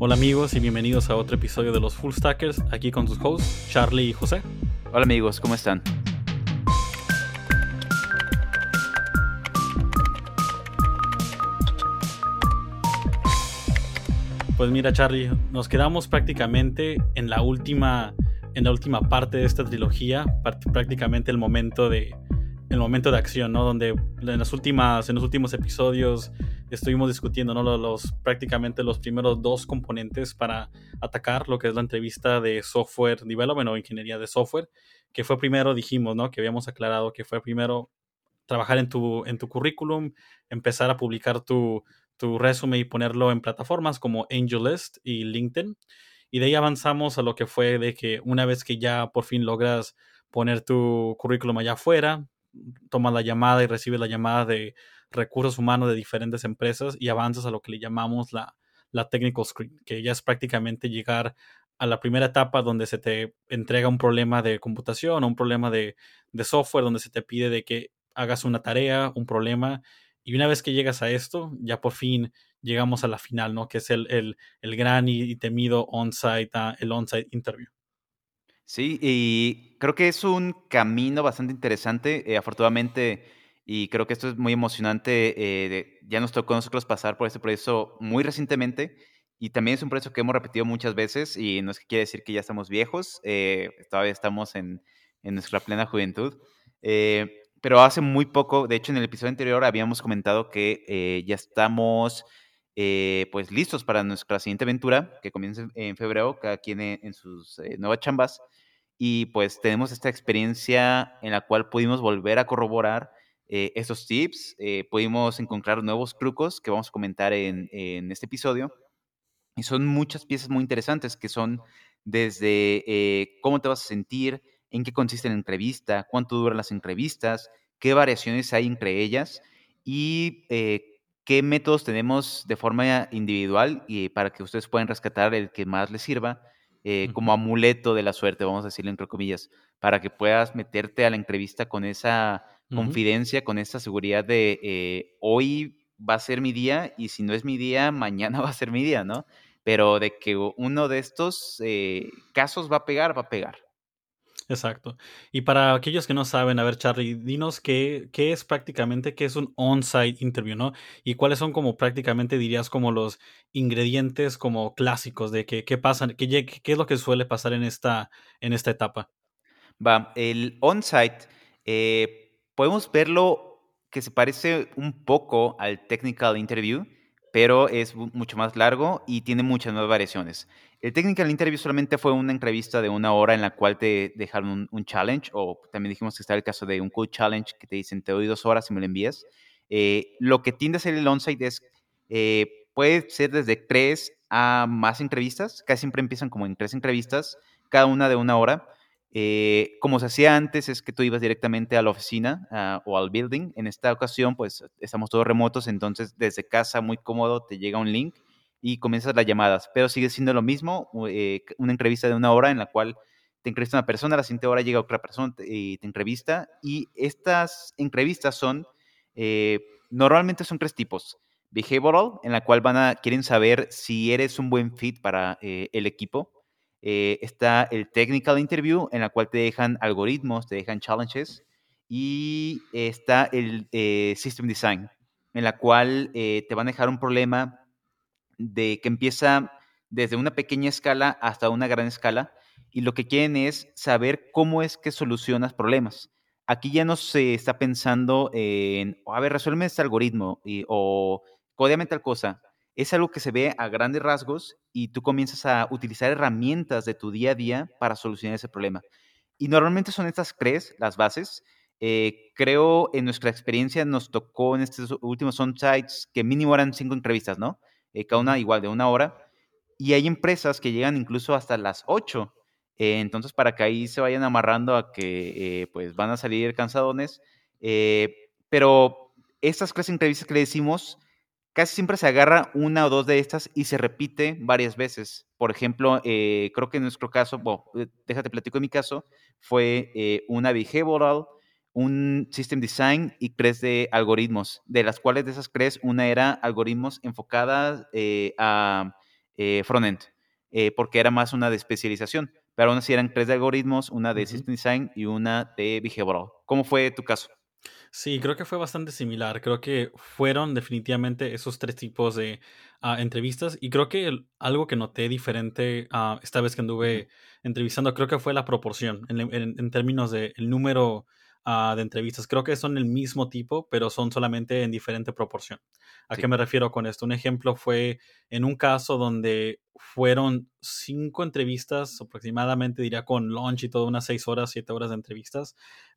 Hola amigos y bienvenidos a otro episodio de los Full Stackers, aquí con sus hosts Charlie y José. Hola amigos, ¿cómo están? Pues mira Charlie, nos quedamos prácticamente en la última, en la última parte de esta trilogía, prácticamente el momento de, el momento de acción, ¿no? Donde en las últimas, en los últimos episodios estuvimos discutiendo, ¿no? Los, prácticamente los primeros dos componentes para atacar lo que es la entrevista de software development o ingeniería de software, que fue primero, dijimos, ¿no? Que habíamos aclarado que fue primero trabajar en tu, en tu currículum, empezar a publicar tu, tu resumen y ponerlo en plataformas como AngelList y LinkedIn. Y de ahí avanzamos a lo que fue de que una vez que ya por fin logras poner tu currículum allá afuera, tomas la llamada y recibes la llamada de recursos humanos de diferentes empresas y avanzas a lo que le llamamos la, la technical screen, que ya es prácticamente llegar a la primera etapa donde se te entrega un problema de computación o un problema de, de software, donde se te pide de que hagas una tarea, un problema, y una vez que llegas a esto, ya por fin llegamos a la final, ¿no? Que es el, el, el gran y, temido on-site, ah, el on-site interview. Sí, y creo que es un camino bastante interesante. Eh, afortunadamente, y creo que esto es muy emocionante. Eh, ya nos tocó a nosotros pasar por este proceso muy recientemente y también es un proceso que hemos repetido muchas veces y no es que quiere decir que ya estamos viejos, eh, todavía estamos en, en, nuestra plena juventud. Eh, pero hace muy poco, de hecho en el episodio anterior habíamos comentado que ya estamos pues listos para nuestra siguiente aventura que comienza en febrero, cada quien en, en sus nuevas chambas. Y pues tenemos esta experiencia en la cual pudimos volver a corroborar eh, estos tips. Eh, pudimos encontrar nuevos trucos que vamos a comentar en, este episodio. Y son muchas piezas muy interesantes que son desde eh, cómo te vas a sentir, en qué consiste la entrevista, cuánto duran las entrevistas, qué variaciones hay entre ellas y qué métodos tenemos de forma individual y para que ustedes puedan rescatar el que más les sirva como amuleto de la suerte, vamos a decirlo entre comillas, para que puedas meterte a la entrevista con esa confidencia, con esta seguridad de eh, hoy va a ser mi día y si no es mi día, mañana va a ser mi día, ¿no? Pero de que uno de estos eh, casos va a pegar, va a pegar. Exacto. Y para aquellos que no saben, a ver, Charlie, dinos qué, qué es prácticamente, qué es un on-site interview, ¿no? Y cuáles son como prácticamente dirías como los ingredientes como clásicos de que, qué pasa, qué, qué es lo que suele pasar en esta, en esta etapa. Va, el on-site eh, podemos verlo que se parece un poco al technical interview, pero es mucho más largo y tiene muchas nuevas variaciones. El technical interview solamente fue una entrevista de una hora en la cual te dejaron un, challenge, o también dijimos que está el caso de un code challenge que te dicen te doy dos horas y me lo envías. Eh, lo que tiende a ser el on-site es, eh, puede ser desde tres a más entrevistas, casi siempre empiezan como en tres entrevistas, cada una de una hora. Eh, como se hacía antes, es que tú ibas directamente a la oficina ah, o al building. En esta ocasión, pues estamos todos remotos, entonces desde casa, muy cómodo, te llega un link y comienzas las llamadas. Pero sigue siendo lo mismo, eh, una entrevista de una hora en la cual te entrevista una persona, a la siguiente hora llega otra persona y te entrevista. Y estas entrevistas son, eh, normalmente son tres tipos. Behavioral, en la cual van a, quieren saber si eres un buen fit para el equipo eh, está el Technical Interview, en la cual te dejan algoritmos, te dejan challenges. Y está el eh, System Design, en la cual eh, te van a dejar un problema de que empieza desde una pequeña escala hasta una gran escala. Y lo que quieren es saber cómo es que solucionas problemas. Aquí ya no se está pensando en, a ver, resuelve este algoritmo y, o códiame tal cosa es algo que se ve a grandes rasgos y tú comienzas a utilizar herramientas de tu día a día para solucionar ese problema. Y normalmente son estas tres las bases. Eh, creo en nuestra experiencia nos tocó en estos últimos on-sites que mínimo eran cinco entrevistas, ¿no? Eh, cada una igual de una hora. Y hay empresas que llegan incluso hasta las ocho. Eh, entonces, para que ahí se vayan amarrando a que pues van a salir cansadones. pero estas tres entrevistas que le decimos casi siempre se agarra una o dos de estas y se repite varias veces. Por ejemplo, eh, creo que en nuestro caso, bueno, eh, déjate platico en mi caso, fue eh, una behavioral, un system design y tres de algoritmos, de las cuales de esas tres, una era algoritmos enfocadas a eh, frontend, eh, porque era más una de especialización. Pero aún así eran tres de algoritmos, una de. System Design y una de behavioral. ¿Cómo fue tu caso? Sí, creo que fue bastante similar. Creo que fueron definitivamente esos tres tipos de ah, entrevistas. Y creo que el- algo que noté diferente ah, esta vez que anduve entrevistando, creo que fue la proporción en, en- en términos de el número ah, de entrevistas. Creo que son el mismo tipo, pero son solamente en diferente proporción. ¿A Sí. qué me refiero con esto? Un ejemplo fue en un caso donde fueron cinco entrevistas, aproximadamente diría con lunch y todo, unas seis horas, siete horas de entrevistas.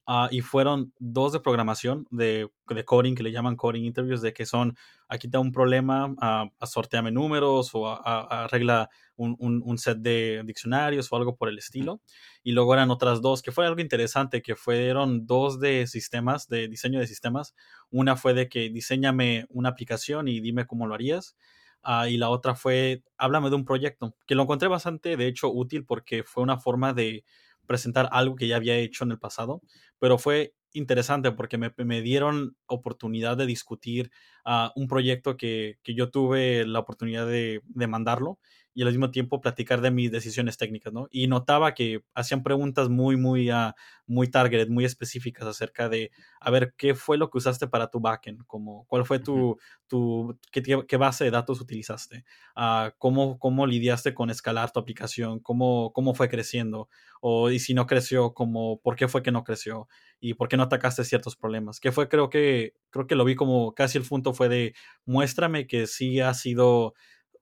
Ah, y fueron dos de programación, de, de coding, que le llaman coding interviews, de que son, aquí está un problema, ah, sorteame números o a- a- arregla un, un- un set de diccionarios o algo por el estilo. Y luego eran otras dos, que fue algo interesante, que fueron dos de sistemas, de diseño de sistemas. Una fue de que diseñame una aplicación y dime cómo lo harías. Ah, y la otra fue, háblame de un proyecto, que lo encontré bastante, de hecho, útil porque fue una forma de presentar algo que ya había hecho en el pasado, pero fue interesante porque me, me dieron oportunidad de discutir ah, un proyecto que, que yo tuve la oportunidad de, de mandarlo y al mismo tiempo platicar de mis decisiones técnicas, ¿no? Y notaba que hacían preguntas muy, muy, ah, muy targeted, muy específicas acerca de, a ver, ¿qué fue lo que usaste para tu backend? Como, ¿Cuál fue tu, tu qué, qué base de datos utilizaste? Ah, ¿cómo, ¿Cómo lidiaste con escalar tu aplicación? ¿Cómo, cómo fue creciendo? O y si no creció, como, ¿por qué fue que no creció? ¿Y por qué no atacaste ciertos problemas? Que fue, creo que, creo que lo vi como casi el punto fue de, muéstrame que sí has sido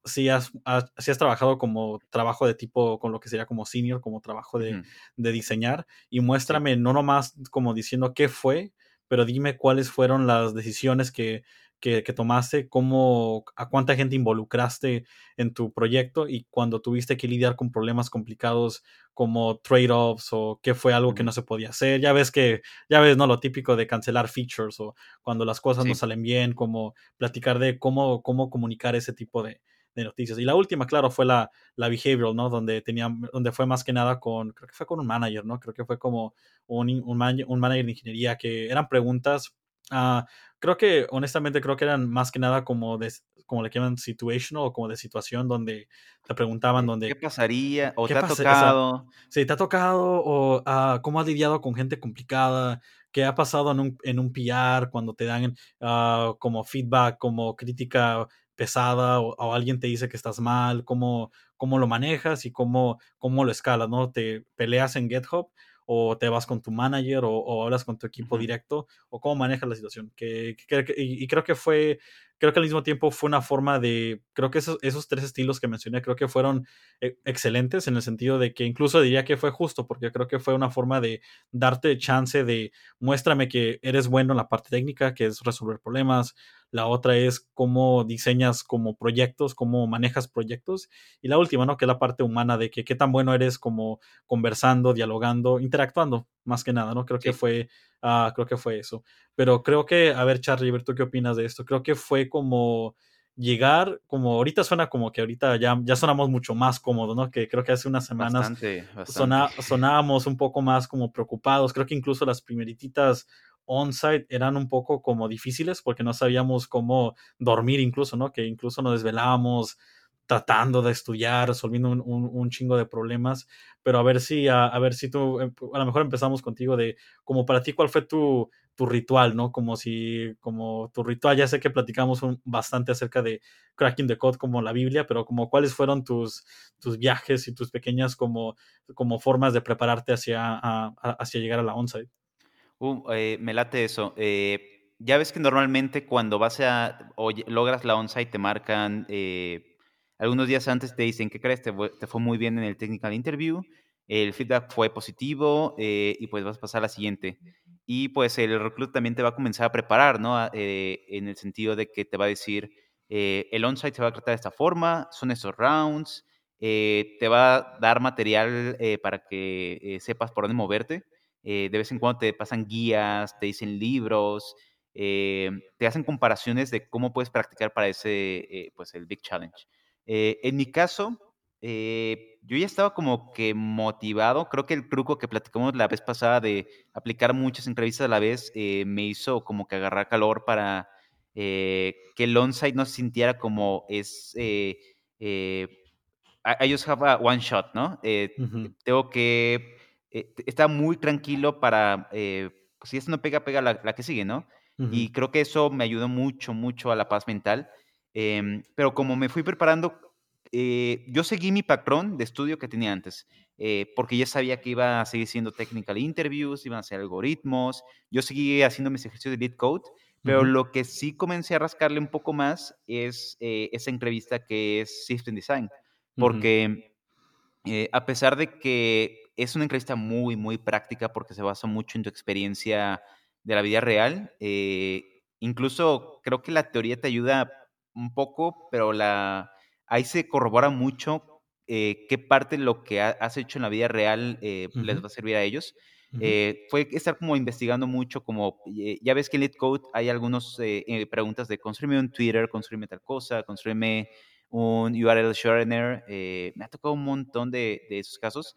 si has, has, si has, trabajado como trabajo de tipo, con lo que sería como senior, como trabajo de, de diseñar, y muéstrame no nomás como diciendo qué fue, pero dime cuáles fueron las decisiones que, que, que, tomaste, cómo, a cuánta gente involucraste en tu proyecto y cuando tuviste que lidiar con problemas complicados como trade-offs o qué fue algo que no se podía hacer. Ya ves que, ya ves, ¿no? Lo típico de cancelar features o cuando las cosas sí. no salen bien, como platicar de cómo, cómo comunicar ese tipo de, de noticias. Y la última, claro, fue la, la behavioral, ¿no? Donde tenía, donde fue más que nada con, creo que fue con un manager, ¿no? Creo que fue como un, un, man, un manager de ingeniería que eran preguntas, uh, creo que, honestamente, creo que eran más que nada como de, como le llaman situational o como de situación donde te preguntaban donde... ¿Qué pasaría? ¿O ¿qué te ha tocado? O sea, sí, te ha tocado o uh, cómo has lidiado con gente complicada, qué ha pasado en un, en un PR cuando te dan uh, como feedback, como crítica pesada o, o, alguien te dice que estás mal, cómo, cómo lo manejas y cómo, cómo lo escalas, ¿no? Te peleas en GitHub o te vas con tu manager o, o hablas con tu equipo uh -huh. directo o cómo manejas la situación. Que, que, que, y, y, creo que fue, creo que al mismo tiempo fue una forma de, creo que esos, esos tres estilos que mencioné, creo que fueron eh, excelentes en el sentido de que incluso diría que fue justo, porque creo que fue una forma de darte chance de muéstrame que eres bueno en la parte técnica, que es resolver problemas, la otra es cómo diseñas como proyectos, cómo manejas proyectos, y la última, ¿no? Que es la parte humana de que qué tan bueno eres como conversando, dialogando, interactuando, más que nada, ¿no? Creo sí. que fue, uh, creo que fue eso. Pero creo que, a ver, Charlie, ¿tú qué opinas de esto? Creo que fue como llegar, como ahorita suena como que ahorita ya, ya sonamos mucho más cómodos, ¿no? Que creo que hace unas semanas bastante, bastante. Sona, sonábamos un poco más como preocupados. Creo que incluso las primerititas on-site eran un poco como difíciles porque no sabíamos cómo dormir incluso, ¿no? Que incluso nos desvelábamos tratando de estudiar, resolviendo un, un, chingo de problemas, pero a ver si, a, ver si tú, a lo mejor empezamos contigo de, como para ti, ¿cuál fue tu, tu ritual, no? Como si, como tu ritual, ya sé que platicamos un, bastante acerca de cracking the code como la Biblia, pero como cuáles fueron tus, tus viajes y tus pequeñas como, como formas de prepararte hacia, hacia llegar a la onsite. Uh, eh, me late eso. Eh, ya ves que normalmente cuando vas a o logras la onsite te marcan eh, algunos días antes te dicen ¿qué crees? Te, te, fue muy bien en el technical interview, el feedback fue positivo eh, y pues vas a pasar a la siguiente. Y pues el reclut también te va a comenzar a preparar, ¿no? Eh, en el sentido de que te va a decir eh, el onsite se va a tratar de esta forma, son estos rounds, te va a dar material para que sepas por dónde moverte. de vez en cuando te pasan guías, te dicen libros, eh, te hacen comparaciones de cómo puedes practicar para ese, eh, pues el Big Challenge. Eh, en mi caso, eh, yo ya estaba como que motivado. Creo que el truco que platicamos la vez pasada de aplicar muchas entrevistas a la vez eh, me hizo como que agarrar calor para que el on-site no se sintiera como es I just have a one shot, ¿no? Eh, tengo que eh, está muy tranquilo para, eh, pues, si esto no pega, pega la, que sigue, ¿no? Y creo que eso me ayudó mucho, mucho a la paz mental. Em, pero como me fui preparando, eh, yo seguí mi patrón de estudio que tenía antes, porque ya sabía que iba a seguir siendo technical interviews, iban a ser algoritmos, yo seguí haciendo mis ejercicios de lead code, pero lo que sí comencé a rascarle un poco más es esa entrevista que es System Design, porque a pesar de que es una entrevista muy, muy práctica porque se basa mucho en tu experiencia de la vida real. Eh, incluso creo que la teoría te ayuda un poco, pero la, ahí se corrobora mucho eh, qué parte de lo que has hecho en la vida real eh, les va a servir a ellos. fue estar como investigando mucho, como ya ves que en LeetCode hay algunas preguntas de construirme un Twitter, construirme tal cosa, construirme un URL shortener. me ha tocado un montón de, de esos casos.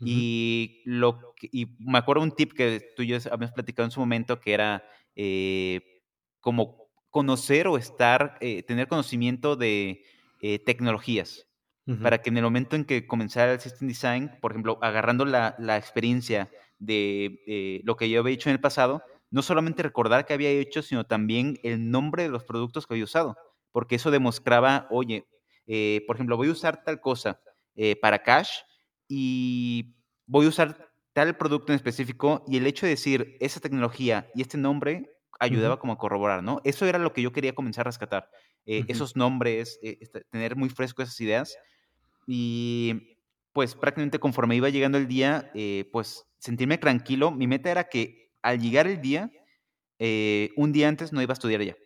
Y, lo y me acuerdo un tip que tú y yo habíamos platicado en su momento que era eh, como conocer o estar, eh, tener conocimiento de eh, tecnologías. Para que en el momento en que comenzara el System Design, por ejemplo, agarrando la, la experiencia de lo que yo había hecho en el pasado, no solamente recordar qué había hecho, sino también el nombre de los productos que había usado. Porque eso demostraba, oye, por ejemplo, voy a usar tal cosa para cash y voy a usar tal producto en específico y el hecho de decir esa tecnología y este nombre ayudaba como a corroborar, ¿no? Eso era lo que yo quería comenzar a rescatar, eh, esos nombres, eh, este, tener muy fresco esas ideas y pues prácticamente conforme iba llegando el día, eh, pues sentirme tranquilo. Mi meta era que al llegar el día, un día antes no iba a estudiar ya.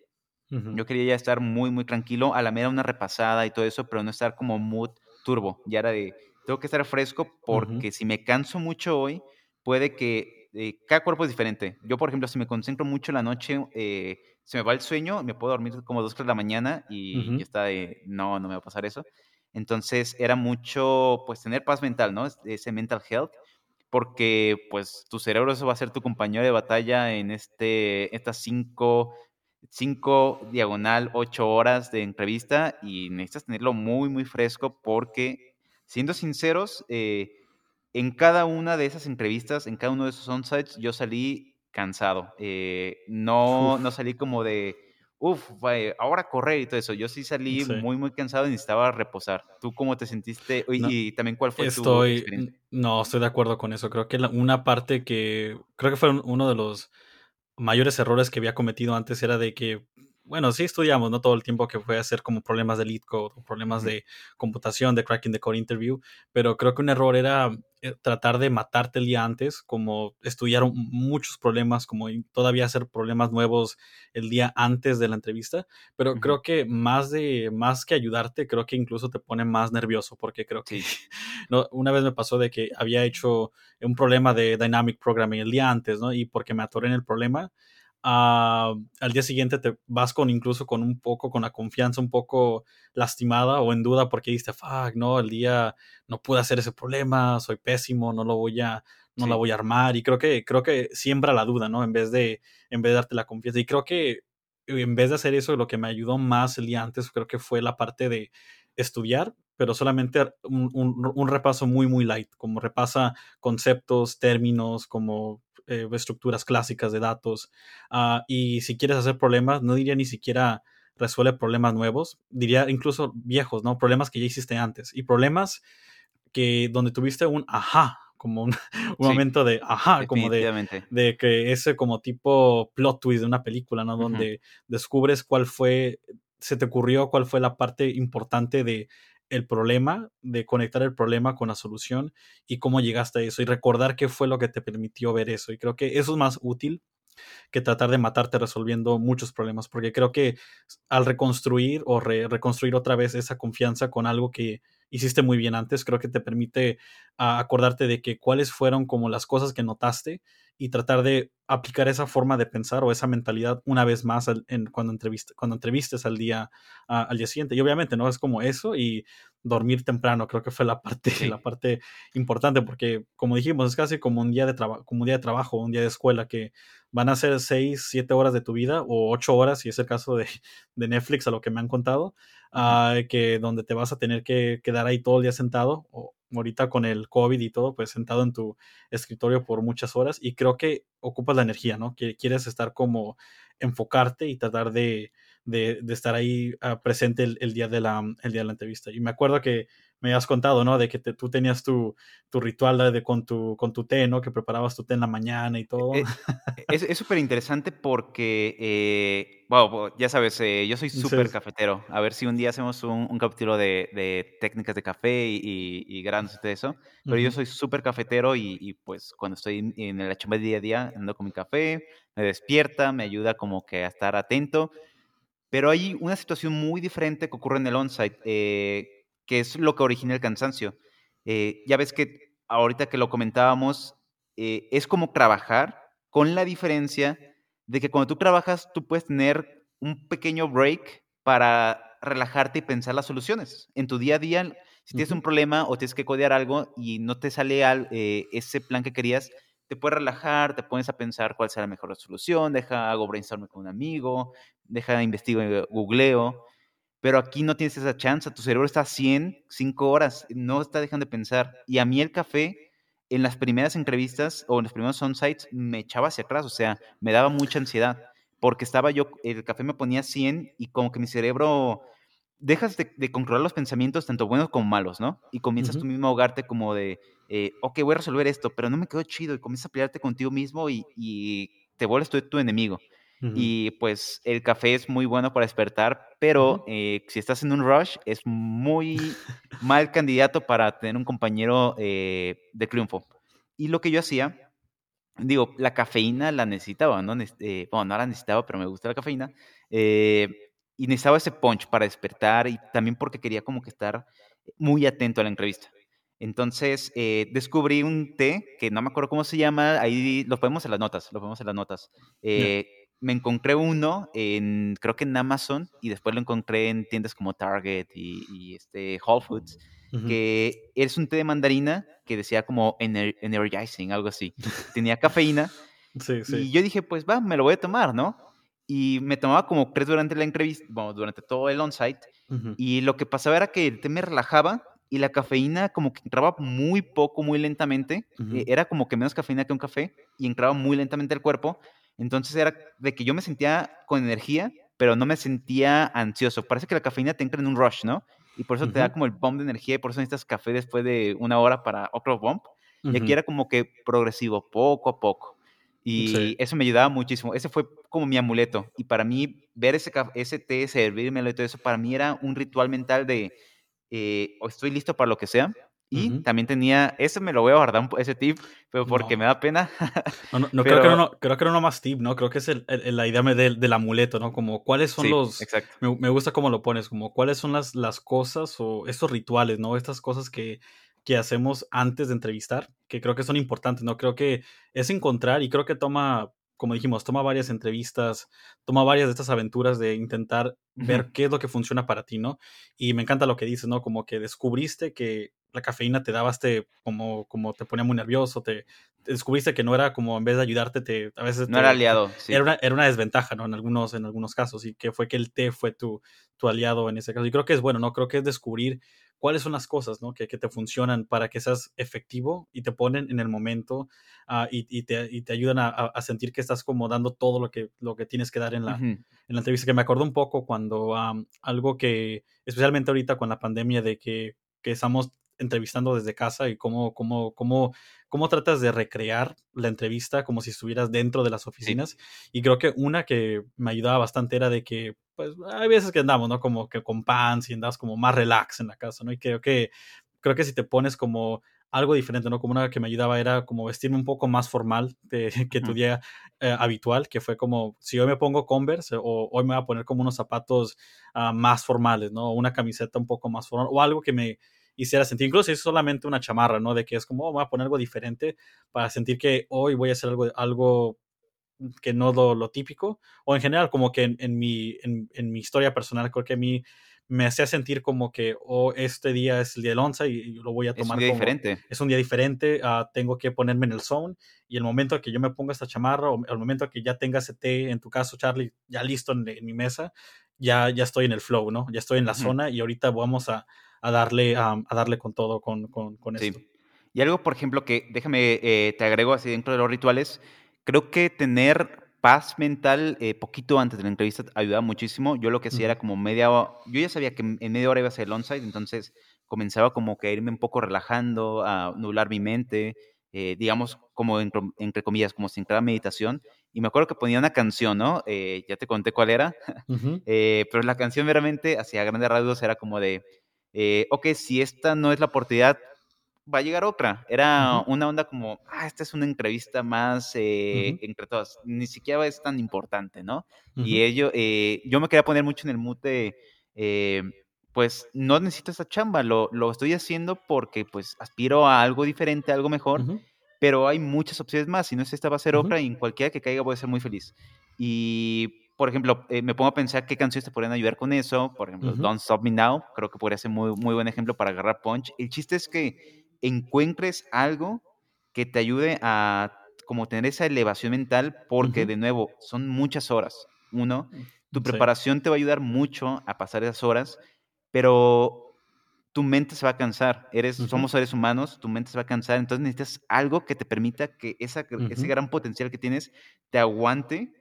Yo quería ya estar muy, muy tranquilo, a la mera una repasada y todo eso, pero no estar como mood turbo. Ya era de, tengo que estar fresco porque si me canso mucho hoy, puede que eh, cada cuerpo es diferente. Yo, por ejemplo, si me concentro mucho en la noche, eh, se me va el sueño, me puedo dormir como dos, tres de la mañana y ya está de, no, no me va a pasar eso. Entonces era mucho, pues, tener paz mental, ¿no? Ese mental health, porque, pues, tu cerebro eso va a ser tu compañero de batalla en este, estas cinco, cinco diagonal, ocho horas de entrevista y necesitas tenerlo muy, muy fresco porque siendo sinceros, eh, en cada una de esas entrevistas, en cada uno de esos onsites, yo salí cansado. Eh, no, no salí como de, uff, ahora correr y todo eso. Yo sí salí muy, muy cansado y necesitaba reposar. ¿Tú cómo te sentiste? Y, también cuál fue tu experiencia. No, estoy de acuerdo con eso. Creo que una parte que, creo que fue uno de los mayores errores que había cometido antes era de que bueno, sí estudiamos, ¿no? Todo el tiempo que fue hacer como problemas de lead code o problemas de computación, de cracking the code interview, pero creo que un error era eh, tratar de matarte el día antes, como estudiar muchos problemas, como todavía hacer problemas nuevos el día antes de la entrevista, pero creo que más de, más que ayudarte, creo que incluso te pone más nervioso, porque creo que no, una vez me pasó de que había hecho un problema de dynamic programming el día antes, ¿no? Y porque me atoré en el problema, al día siguiente te vas con incluso con un poco, con la confianza un poco lastimada o en duda porque dices, fuck, no, el día no pude hacer ese problema, soy pésimo, no lo voy a, no la voy a armar. Y creo que, creo que siembra la duda, ¿no? En vez de, en vez de darte la confianza. Y creo que en vez de hacer eso, lo que me ayudó más el día antes, creo que fue la parte de estudiar, pero solamente un, un repaso muy, muy light, como repasa conceptos, términos, como eh, estructuras clásicas de datos. Ah, y si quieres hacer problemas, no diría ni siquiera resuelve problemas nuevos, diría incluso viejos, ¿no? Problemas que ya hiciste antes. Y problemas que donde tuviste un ajá, como un, momento de ajá, como de, de, que ese como tipo plot twist de una película, ¿no? Donde descubres cuál fue, se te ocurrió cuál fue la parte importante de el problema, de conectar el problema con la solución y cómo llegaste a eso y recordar qué fue lo que te permitió ver eso. Y creo que eso es más útil que tratar de matarte resolviendo muchos problemas, porque creo que al reconstruir o reconstruir otra vez esa confianza con algo que hiciste muy bien antes, creo que te permite ah, acordarte de que cuáles fueron como las cosas que notaste y tratar de aplicar esa forma de pensar o esa mentalidad una vez más en, cuando, entreviste, cuando entrevistes al día, al día siguiente. Y obviamente no es como eso y dormir temprano, creo que fue la parte, la parte importante, porque como dijimos, es casi como un día de trabajo, como un día de trabajo, un día de escuela, que van a ser seis, siete horas de tu vida, o ocho horas, si es el caso de, de Netflix, a lo que me han contado, uh, que donde te vas a tener que quedar ahí todo el día sentado, o ahorita con el COVID y todo, pues sentado en tu escritorio por muchas horas, y creo que ocupas la energía, ¿no? Que quieres estar como enfocarte y tratar de, de, de estar ahí uh, presente el, el, día de la, el día de la entrevista. Y me acuerdo que me has contado, ¿no? De que te, tú tenías tu, tu ritual de, con, tu, con tu té, ¿no? Que preparabas tu té en la mañana y todo. Eh, es súper interesante porque, eh, wow, ya sabes, eh, yo soy súper sí. cafetero. A ver si un día hacemos un, un capítulo de, de, técnicas de café y, y, y granos de eso. Pero uh -huh. yo soy súper cafetero y, y, pues cuando estoy en el chamba día a día ando con mi café, me despierta, me ayuda como que a estar atento. Pero hay una situación muy diferente que ocurre en el on-site. Eh, que es lo que origina el cansancio. Eh, ya ves que ahorita que lo comentábamos, eh, es como trabajar con la diferencia de que cuando tú trabajas, tú puedes tener un pequeño break para relajarte y pensar las soluciones. En tu día a día, si tienes uh -huh. un problema o tienes que codear algo y no te sale al, eh, ese plan que querías, te puedes relajar, te pones a pensar cuál será la mejor solución, deja hago brainstorming con un amigo, deja investigo, googleo. Pero aquí no tienes esa chance, tu cerebro está a 100, 5 horas, no está dejando de pensar. Y a mí el café, en las primeras entrevistas o en los primeros on-sites, me echaba hacia atrás, o sea, me daba mucha ansiedad, porque estaba yo, el café me ponía 100 y como que mi cerebro, dejas de, de controlar los pensamientos, tanto buenos como malos, ¿no? Y comienzas uh -huh. tú mismo a ahogarte como de, eh, ok, voy a resolver esto, pero no me quedó chido, y comienzas a pelearte contigo mismo y, y te vuelves tu, tu enemigo. Uh -huh. Y pues el café es muy bueno para despertar, pero uh -huh. eh, si estás en un rush es muy mal candidato para tener un compañero eh, de triunfo. Y lo que yo hacía, digo, la cafeína la necesitaba, ¿no? Eh, bueno, no la necesitaba, pero me gusta la cafeína. Eh, y necesitaba ese punch para despertar y también porque quería como que estar muy atento a la entrevista. Entonces eh, descubrí un té que no me acuerdo cómo se llama, ahí lo ponemos en las notas, lo ponemos en las notas. Eh, yeah me encontré uno en, creo que en Amazon, y después lo encontré en tiendas como Target y, y este Whole Foods, uh -huh. que es un té de mandarina que decía como ener energizing, algo así. Tenía cafeína. Sí, sí. Y yo dije, pues va, me lo voy a tomar, ¿no? Y me tomaba como tres durante la entrevista, bueno, durante todo el on-site. Uh -huh. Y lo que pasaba era que el té me relajaba y la cafeína como que entraba muy poco, muy lentamente. Uh -huh. Era como que menos cafeína que un café y entraba muy lentamente al cuerpo entonces era de que yo me sentía con energía, pero no me sentía ansioso. Parece que la cafeína te entra en un rush, ¿no? Y por eso uh -huh. te da como el bomb de energía y por eso necesitas café después de una hora para otro bomb. Y aquí era como que progresivo, poco a poco. Y sí. eso me ayudaba muchísimo. Ese fue como mi amuleto. Y para mí, ver ese, ese té, servírmelo y todo eso, para mí era un ritual mental de eh, estoy listo para lo que sea y uh -huh. también tenía, ese me lo voy a guardar, ese tip, pero porque no. me da pena. no, no, no pero... creo, que no, creo que no más tip, ¿no? Creo que es el, el, la idea del, del, amuleto, ¿no? Como cuáles son sí, los... Exacto. Me, me, gusta cómo lo pones, como cuáles son las, las cosas o estos rituales, ¿no? Estas cosas que, que hacemos antes de entrevistar, que creo que son importantes, ¿no? Creo que es encontrar y creo que toma como dijimos, toma varias entrevistas, toma varias de estas aventuras de intentar uh -huh. ver qué es lo que funciona para ti, ¿no? Y me encanta lo que dices, ¿no? Como que descubriste que la cafeína te daba este, como, como te ponía muy nervioso, te, te descubriste que no era como en vez de ayudarte, te, a veces... No te, era aliado. Sí. Era, una, era una desventaja, ¿no? En algunos, en algunos casos, y que fue que el té fue tu, tu aliado en ese caso. Y creo que es bueno, ¿no? Creo que es descubrir cuáles son las cosas ¿no? que, que, te funcionan para que seas efectivo y te ponen en el momento uh, y, y, te, y, te, ayudan a, a, sentir que estás como dando todo lo que, lo que tienes que dar en la, uh -huh. en la entrevista. Que me acordó un poco cuando um, algo que, especialmente ahorita con la pandemia, de que, que estamos entrevistando desde casa y cómo, cómo, cómo, cómo tratas de recrear la entrevista como si estuvieras dentro de las oficinas. Sí. Y creo que una que me ayudaba bastante era de que, pues, hay veces que andamos, ¿no? Como que con pants y andas como más relax en la casa, ¿no? Y creo que, creo que si te pones como algo diferente, ¿no? Como una que me ayudaba era como vestirme un poco más formal de, que tu día eh, habitual, que fue como, si hoy me pongo Converse o hoy me voy a poner como unos zapatos uh, más formales, ¿no? O una camiseta un poco más formal o algo que me hiciera sentir, incluso si es solamente una chamarra, ¿no? De que es como, oh, voy a poner algo diferente para sentir que hoy voy a hacer algo, algo que no lo, lo típico, o en general, como que en, mi, en, en, mi historia personal, creo que a mí me hacía sentir como que oh, este día es el día del once y, lo voy a tomar es un día como, diferente. Es un día diferente, uh, tengo que ponerme en el zone y el momento que yo me ponga esta chamarra o el momento que ya tenga ese té, en tu caso, Charlie, ya listo en, en mi mesa, ya, ya estoy en el flow, ¿no? Ya estoy en la zona y ahorita vamos a, a darle, um, a darle con todo con, con, con sí. esto. Y algo, por ejemplo, que déjame, eh, te agrego así dentro de los rituales, creo que tener paz mental eh, poquito antes de la entrevista ayuda muchísimo. Yo lo que hacía uh -huh. era como media hora, yo ya sabía que en media hora iba a ser el onsite, entonces comenzaba como que a irme un poco relajando, a nublar mi mente, eh, digamos, como entre, entre, comillas, como sin cada meditación. Y me acuerdo que ponía una canción, ¿no? Eh, ya te conté cuál era, uh -huh. pero la canción meramente, hacia grandes rasgos, era como de, ok, si esta no es la oportunidad, va a llegar otra. Era uh -huh. una onda como, ah, esta es una entrevista más eh, uh -huh. entre todas. Ni siquiera es tan importante, ¿no? Uh -huh. Y ello, eh, yo me quería poner mucho en el de, eh, pues, no necesito esta chamba, lo, lo, estoy haciendo porque, pues, aspiro a algo diferente, a algo mejor, pero hay muchas opciones más. Si no es esta, va a ser otra y en cualquiera que caiga voy a ser muy feliz. Y por ejemplo, eh, me pongo a pensar qué canciones te podrían ayudar con eso. Por ejemplo, uh -huh. Don't Stop Me Now, creo que podría ser muy, muy buen ejemplo para agarrar punch. El chiste es que encuentres algo que te ayude a como tener esa elevación mental, porque uh -huh. de nuevo, son muchas horas. Uno, tu preparación sí. te va a ayudar mucho a pasar esas horas, pero tu mente se va a cansar. Eres, uh -huh. Somos seres humanos, tu mente se va a cansar, entonces necesitas algo que te permita que esa, uh -huh. ese gran potencial que tienes te aguante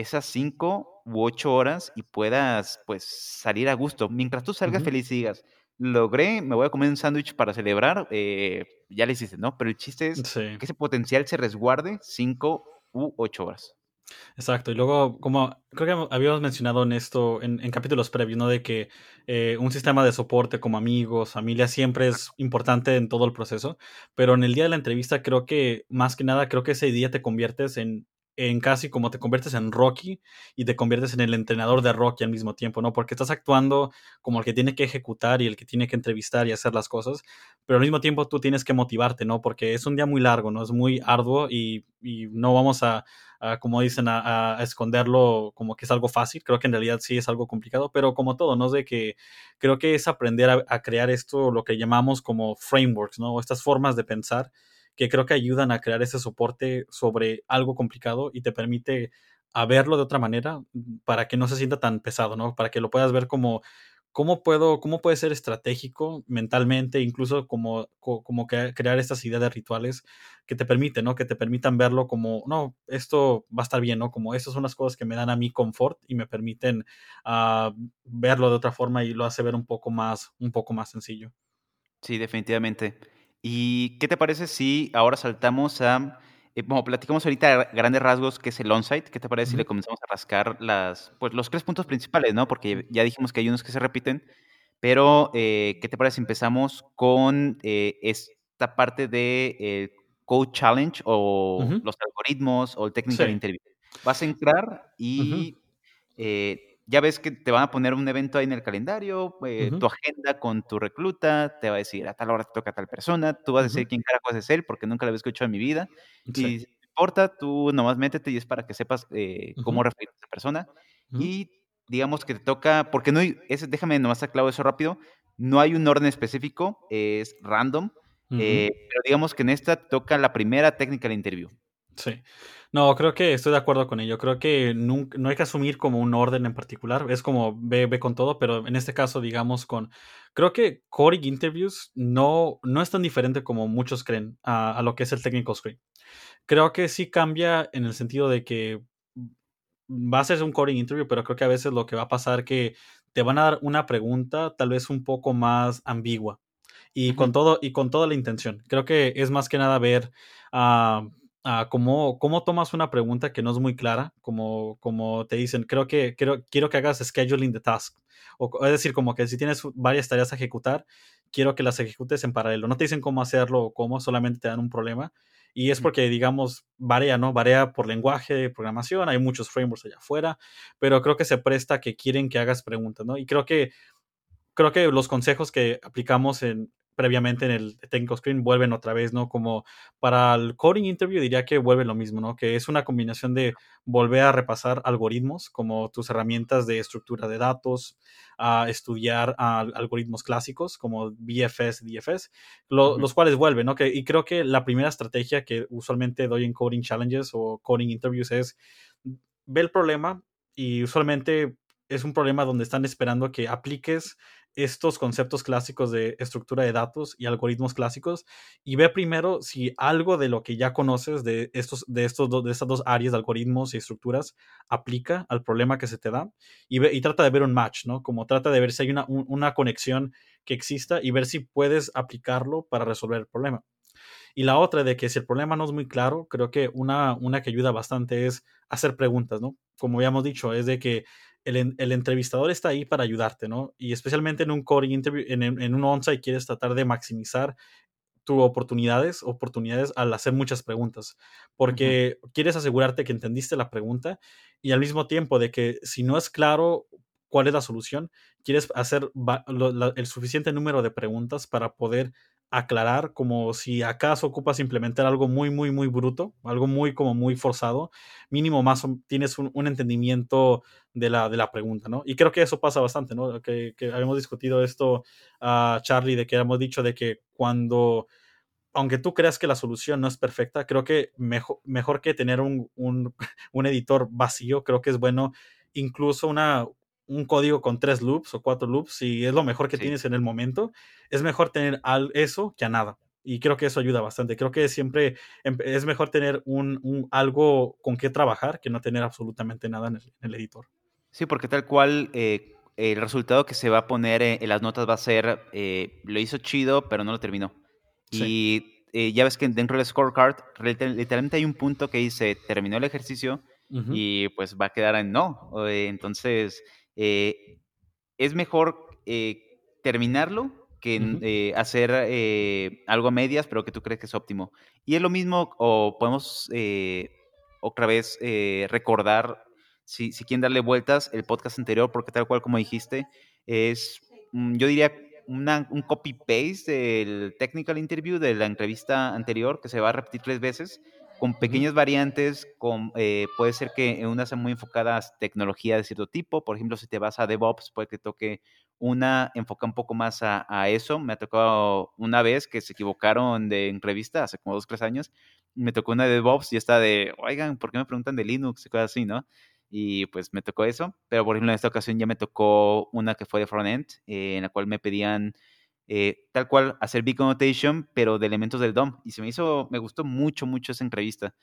esas cinco u ocho horas y puedas pues salir a gusto. Mientras tú salgas uh -huh. feliz y digas, logré, me voy a comer un sándwich para celebrar, eh, ya le hiciste, ¿no? Pero el chiste es sí. que ese potencial se resguarde cinco u ocho horas. Exacto, y luego, como creo que habíamos mencionado en esto, en, en capítulos previos, ¿no? De que eh, un sistema de soporte como amigos, familia, siempre es importante en todo el proceso, pero en el día de la entrevista creo que, más que nada, creo que ese día te conviertes en en casi como te conviertes en Rocky y te conviertes en el entrenador de Rocky al mismo tiempo, ¿no? Porque estás actuando como el que tiene que ejecutar y el que tiene que entrevistar y hacer las cosas, pero al mismo tiempo tú tienes que motivarte, ¿no? Porque es un día muy largo, ¿no? Es muy arduo y, y no vamos a, como dicen, a, esconderlo como que es algo fácil. Creo que en realidad sí es algo complicado, pero como todo, ¿no? De que creo que es aprender a, a crear esto, lo que llamamos como frameworks, ¿no? Estas formas de pensar que creo que ayudan a crear ese soporte sobre algo complicado y te permite a verlo de otra manera para que no se sienta tan pesado, ¿no? Para que lo puedas ver como cómo puedo, cómo puede ser estratégico mentalmente, incluso como, como crear estas ideas de rituales que te permiten, ¿no? Que te permitan verlo como, no, esto va a estar bien, ¿no? Como estas son las cosas que me dan a mí confort y me permiten uh, verlo de otra forma y lo hace ver un poco más, un poco más sencillo. Sí, definitivamente. ¿Y qué te parece si ahora saltamos a, eh, bueno, platicamos ahorita a grandes rasgos qué es el on-site, ¿qué te parece uh -huh. si le comenzamos a rascar las, pues, los tres puntos principales, ¿no? Porque ya dijimos que hay unos que se repiten, pero eh, ¿qué te parece si empezamos con eh, esta parte de eh, Code Challenge o uh -huh. los algoritmos o el Technical sí. Interview? Vas a entrar y... Uh -huh ya ves que te van a poner un evento ahí en el calendario, eh, uh -huh. tu agenda con tu recluta, te va a decir a tal hora te toca a tal persona, tú vas uh -huh. a decir quién carajo es él porque nunca lo había escuchado en mi vida. Sí. Y si te importa, tú nomás métete y es para que sepas eh, cómo uh -huh. referir a esa persona. Y digamos que te toca, porque no hay, ese, déjame nomás aclaro eso rápido, no hay un orden específico, es random, eh, pero digamos que en esta te toca la primera technical interview. Sí. No, creo que estoy de acuerdo con ello. Creo que nunca, no hay que asumir como un orden en particular. Es como ve, ve con todo, pero en este caso, digamos, con. Creo que coding interviews no, no es tan diferente como muchos creen a, a lo que es el technical screen. Creo que sí cambia en el sentido de que va a ser un coding interview, pero creo que a veces lo que va a pasar que te van a dar una pregunta tal vez un poco más ambigua y uh -huh. con todo y con toda la intención. Creo que es más que nada ver uh, uh, cómo, cómo tomas una pregunta que no es muy clara, como, como te dicen, creo que quiero, quiero que hagas scheduling the task. O, es decir, como que si tienes varias tareas a ejecutar, quiero que las ejecutes en paralelo. No te dicen cómo hacerlo o cómo, solamente te dan un problema. Y es porque, digamos, varía, ¿no? Varía por lenguaje de programación, hay muchos frameworks allá afuera, pero creo que se presta a que quieren que hagas preguntas, ¿no? Y creo que, creo que los consejos que aplicamos en, previamente en el technical screen vuelven otra vez, ¿no? Como para el coding interview diría que vuelve lo mismo, ¿no? Que es una combinación de volver a repasar algoritmos como tus herramientas de estructura de datos, a estudiar algoritmos clásicos como BFS, DFS, los cuales vuelven, ¿no? Que, y creo que la primera estrategia que usualmente doy en coding challenges o coding interviews es ve el problema y usualmente es un problema donde están esperando que apliques estos conceptos clásicos de estructura de datos y algoritmos clásicos y ve primero si algo de lo que ya conoces de estos de estos de estas dos áreas de algoritmos y estructuras aplica al problema que se te da y, ve, y trata de ver un match, ¿no? Como trata de ver si hay una, una conexión que exista y ver si puedes aplicarlo para resolver el problema. Y la otra de que si el problema no es muy claro, creo que una, una que ayuda bastante es hacer preguntas, ¿no? Como habíamos dicho, es de que el, el, entrevistador está ahí para ayudarte, ¿no? Y especialmente en un coding interview, en, en un onsite quieres tratar de maximizar tus oportunidades, oportunidades al hacer muchas preguntas, porque quieres asegurarte que entendiste la pregunta y al mismo tiempo de que si no es claro cuál es la solución, quieres hacer el suficiente número de preguntas para poder aclarar como si acaso ocupas implementar algo muy, muy, muy bruto, algo muy como muy forzado, mínimo más tienes un, entendimiento de la, de la pregunta, ¿no? Y creo que eso pasa bastante, ¿no? Que, que habíamos discutido esto a Charlie, de que hemos dicho de que cuando, aunque tú creas que la solución no es perfecta, creo que mejor, mejor que tener un, un, un editor vacío, creo que es bueno incluso una, un código con tres loops o cuatro loops, si es lo mejor que tienes en el momento, es mejor tener al, eso que a nada. Y creo que eso ayuda bastante. Creo que siempre es mejor tener un, algo con qué trabajar que no tener absolutamente nada en el, editor. Sí, porque tal cual eh, el resultado que se va a poner en las notas va a ser, eh, lo hizo chido, pero no lo terminó. Y eh, ya ves que dentro del scorecard, literalmente hay un punto que dice, terminó el ejercicio y pues va a quedar en no. Entonces eh, es mejor eh, terminarlo que eh, hacer algo a medias, pero que tú crees que es óptimo. Y es lo mismo, o podemos otra vez recordar, si, si quieren darle vueltas, el podcast anterior, porque tal cual como dijiste, es, mm, yo diría, un copy-paste del technical interview de la entrevista anterior, que se va a repetir tres veces, con pequeñas variantes, con, eh, puede ser que una sea muy enfocada a tecnología de cierto tipo, por ejemplo, si te vas a DevOps, puede que toque una enfoca un poco más a, eso. Me ha tocado una vez que se equivocaron de entrevista, hace como dos, tres años, me tocó una de DevOps y está de, oigan, ¿por qué me preguntan de Linux y cosas así, no? Y pues me tocó eso, pero por ejemplo en esta ocasión ya me tocó una que fue de frontend, eh, en la cual me pedían eh, tal cual hacer Big Connotation, pero de elementos del DOM. Y se me hizo, me gustó mucho, mucho esa entrevista,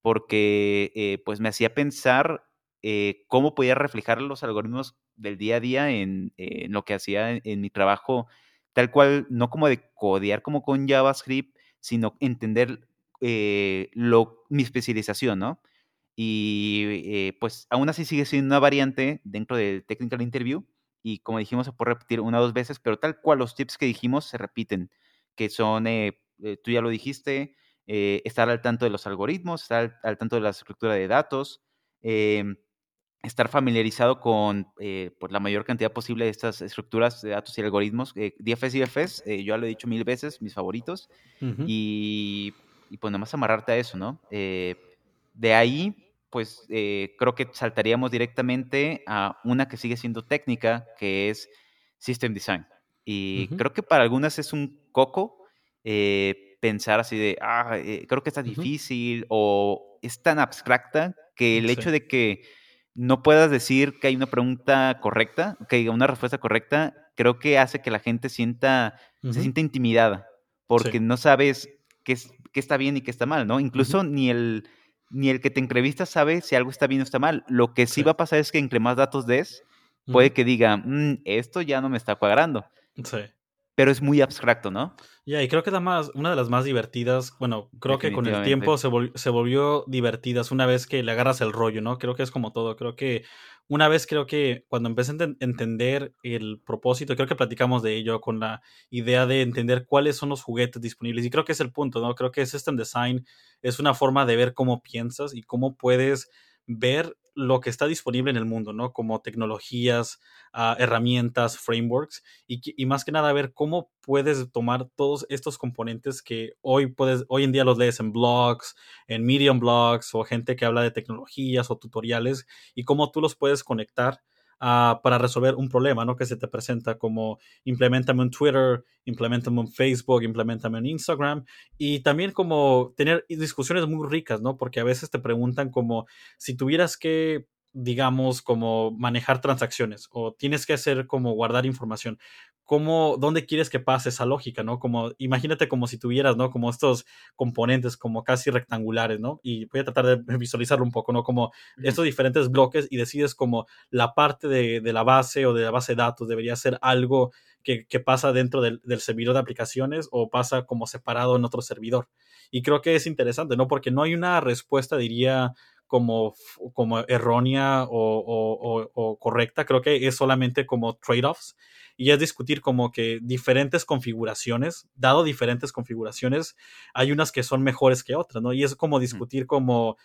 porque eh, pues me hacía pensar eh, cómo podía reflejar los algoritmos del día a día en, lo que hacía en, mi trabajo, tal cual, no como de codear como con JavaScript, sino entender mi especialización, ¿no? Y pues aún así sigue siendo una variante dentro del Technical Interview, y como dijimos, se puede repetir una o dos veces, pero tal cual los tips que dijimos se repiten, que son, eh, eh, tú ya lo dijiste, eh, estar al tanto de los algoritmos, estar al, tanto de la estructura de datos, em, estar familiarizado con pues, la mayor cantidad posible de estas estructuras de datos y algoritmos. DFS y IFS, yo ya lo he dicho mil veces, mis favoritos, y, y pues nada más amarrarte a eso, ¿no? de ahí pues eh, creo que saltaríamos directamente a una que sigue siendo técnica, que es System Design. Y creo que para algunas es un coco eh, pensar así de, ah, eh, creo que está difícil o es tan abstracta que el hecho de que no puedas decir que hay una pregunta correcta, que hay una respuesta correcta, creo que hace que la gente sienta, se sienta intimidada, porque no sabes qué, qué, está bien y qué está mal, ¿no? Incluso ni el ni el que te entrevista sabe si algo está bien o está mal. Lo que sí, va a pasar es que entre más datos des, puede que diga, mm, esto ya no me está cuadrando. Sí. Pero es muy abstracto, ¿no? Ya, y creo que es más, una de las más divertidas. Bueno, creo que con el tiempo se, se volvió divertidas una vez que le agarras el rollo, ¿no? Creo que es como todo. Creo que una vez creo que cuando empecé a entender el propósito, creo que platicamos de ello con la idea de entender cuáles son los juguetes disponibles y creo que es el punto, ¿no? Creo que System Design es una forma de ver cómo piensas y cómo puedes ver lo que está disponible en el mundo, ¿no? Como tecnologías, uh, herramientas, frameworks, y, y, más que nada ver cómo puedes tomar todos estos componentes que hoy puedes, hoy en día los lees en blogs, en Medium blogs, o gente que habla de tecnologías o tutoriales, y cómo tú los puedes conectar uh, para resolver un problema, ¿no? Que se te presenta como implementame en Twitter, implementame en Facebook, implementame en Instagram y también como tener discusiones muy ricas, ¿no? Porque a veces te preguntan como si tuvieras que digamos, como manejar transacciones o tienes que hacer como guardar información. ¿Cómo, dónde quieres que pase esa lógica, no? Como, imagínate como si tuvieras, ¿no? Como estos componentes como casi rectangulares, ¿no? Y voy a tratar de visualizarlo un poco, ¿no? Como estos diferentes bloques y decides como la parte de, de, la base o de la base de datos debería ser algo que, que pasa dentro del, del servidor de aplicaciones o pasa como separado en otro servidor. Y creo que es interesante, ¿no? Porque no hay una respuesta, diría, como, como errónea o, o, o, correcta, creo que es solamente como trade-offs y es discutir como que diferentes configuraciones, dado diferentes configuraciones, hay unas que son mejores que otras, ¿no? Y es como discutir como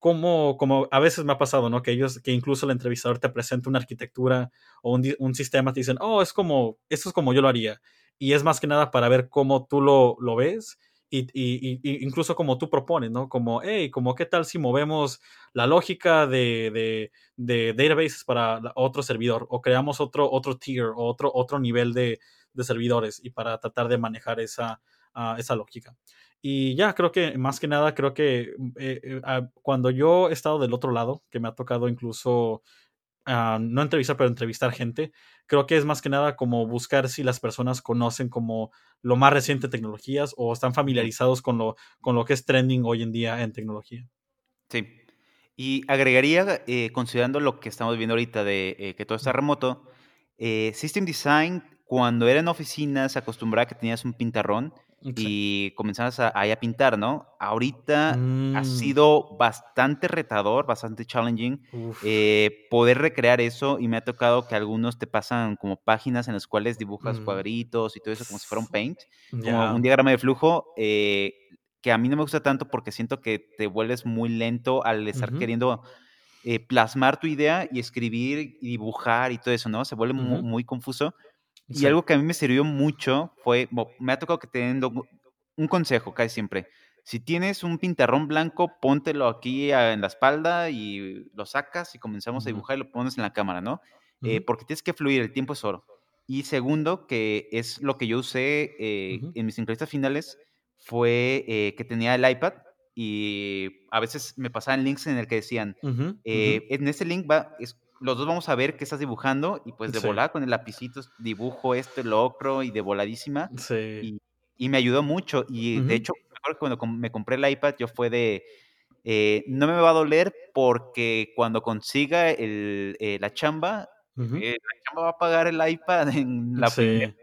como, como a veces me ha pasado, ¿no? Que ellos, que incluso el entrevistador te presenta una arquitectura o un, un, sistema, te dicen, oh, es como, esto es como yo lo haría. Y es más que nada para ver cómo tú lo, lo ves y, y, y, incluso como tú propones, ¿no? Como, hey, como qué tal si movemos la lógica de, de, de databases para otro servidor o creamos otro, otro tier o otro, otro nivel de, de servidores y para tratar de manejar esa, uh, esa lógica. Y ya, creo que más que nada, creo que eh, eh, cuando yo he estado del otro lado, que me ha tocado incluso Uh, no entrevistar, pero entrevistar gente. Creo que es más que nada como buscar si las personas conocen como lo más reciente tecnologías o están familiarizados con lo, con lo que es trending hoy en día en tecnología. Sí. Y agregaría, eh, considerando lo que estamos viendo ahorita de eh, que todo está remoto, eh, System Design, cuando era en oficinas, acostumbraba que tenías un pintarrón y comenzabas a, a, pintar, ¿no? Ahorita mm. ha sido bastante retador, bastante challenging eh, poder recrear eso y me ha tocado que algunos te pasan como páginas en las cuales dibujas mm. cuadritos y todo eso como si fuera un paint, como un diagrama de flujo. Eh, que a mí no me gusta tanto porque siento que te vuelves muy lento al estar queriendo eh, plasmar tu idea y escribir y dibujar y todo eso, ¿no? Se vuelve muy, muy confuso. Y algo que a mí me sirvió mucho fue, me ha tocado que teniendo un consejo casi siempre. Si tienes un pintarrón blanco, póntelo aquí en la espalda y lo sacas y comenzamos a dibujar y lo pones en la cámara, ¿no? eh, porque tienes que fluir, el tiempo es oro. Y segundo, que es lo que yo usé eh, en mis entrevistas finales, fue eh, que tenía el iPad y a veces me pasaban links en el que decían, en ese link va, es, los dos vamos a ver qué estás dibujando y pues de volar con el lapicito dibujo esto, el otro y de voladísima. Sí. Y, me ayudó mucho. Y de hecho, cuando me compré el iPad yo fue de, eh, no me va a doler porque cuando consiga el, eh, la chamba, eh, la chamba va a pagar el iPad en la primera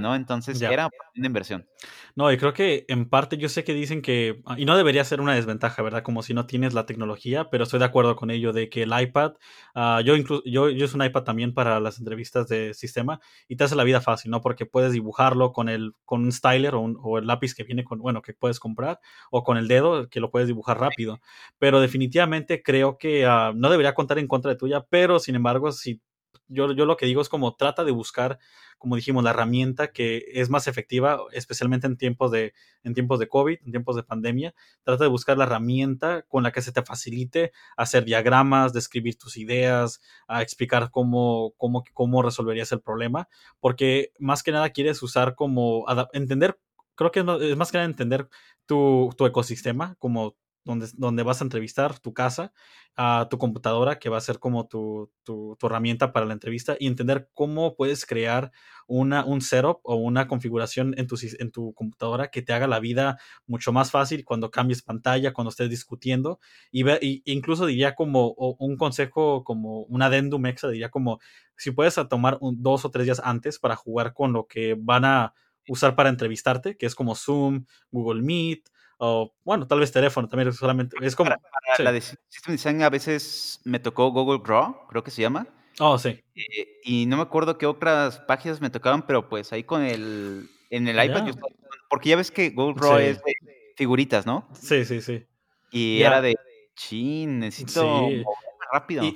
¿no? Entonces era una inversión. No, y creo que en parte yo sé que dicen que, ah, y no debería ser una desventaja, ¿verdad? Como si no tienes la tecnología, pero estoy de acuerdo con ello de que el iPad, uh, yo incluso, yo, yo uso un iPad también para las entrevistas de sistema y te hace la vida fácil, ¿no? Porque puedes dibujarlo con el, con un styler o, un, o el lápiz que viene con, bueno, que puedes comprar, o con el dedo que lo puedes dibujar rápido. Pero definitivamente creo que uh, no debería contar en contra de tuya, pero sin embargo, si yo, yo lo que digo es como trata de buscar, como dijimos, la herramienta que es más efectiva, especialmente en tiempos de, en tiempos de COVID, en tiempos de pandemia. Trata de buscar la herramienta con la que se te facilite hacer diagramas, describir tus ideas, a explicar cómo, cómo, cómo resolverías el problema, porque más que nada quieres usar como entender creo que es más que nada entender tu, tu, ecosistema, como donde, donde vas a entrevistar, tu casa, a tu computadora, que va a ser como tu, tu, herramienta para la entrevista, y entender cómo puedes crear una, un setup o una configuración en tu, en tu computadora que te haga la vida mucho más fácil cuando cambies pantalla, cuando estés discutiendo. Y, ve, incluso diría como un consejo, como un adendum extra, diría como si puedes tomar dos o tres días antes para jugar con lo que van a usar para entrevistarte, que es como Zoom, Google Meet, o bueno, tal vez teléfono también solamente. Es como. Para, para sí. la de System Design a veces me tocó Google Draw, creo que se llama. Oh, sí. Eh, y no me acuerdo qué otras páginas me tocaban, pero pues ahí con el. En el iPad, yo estaba, porque ya ves que Google Draw sí. es de figuritas, ¿no? Sí, sí, sí. Y yeah. era de. Chin, necesito. Sí.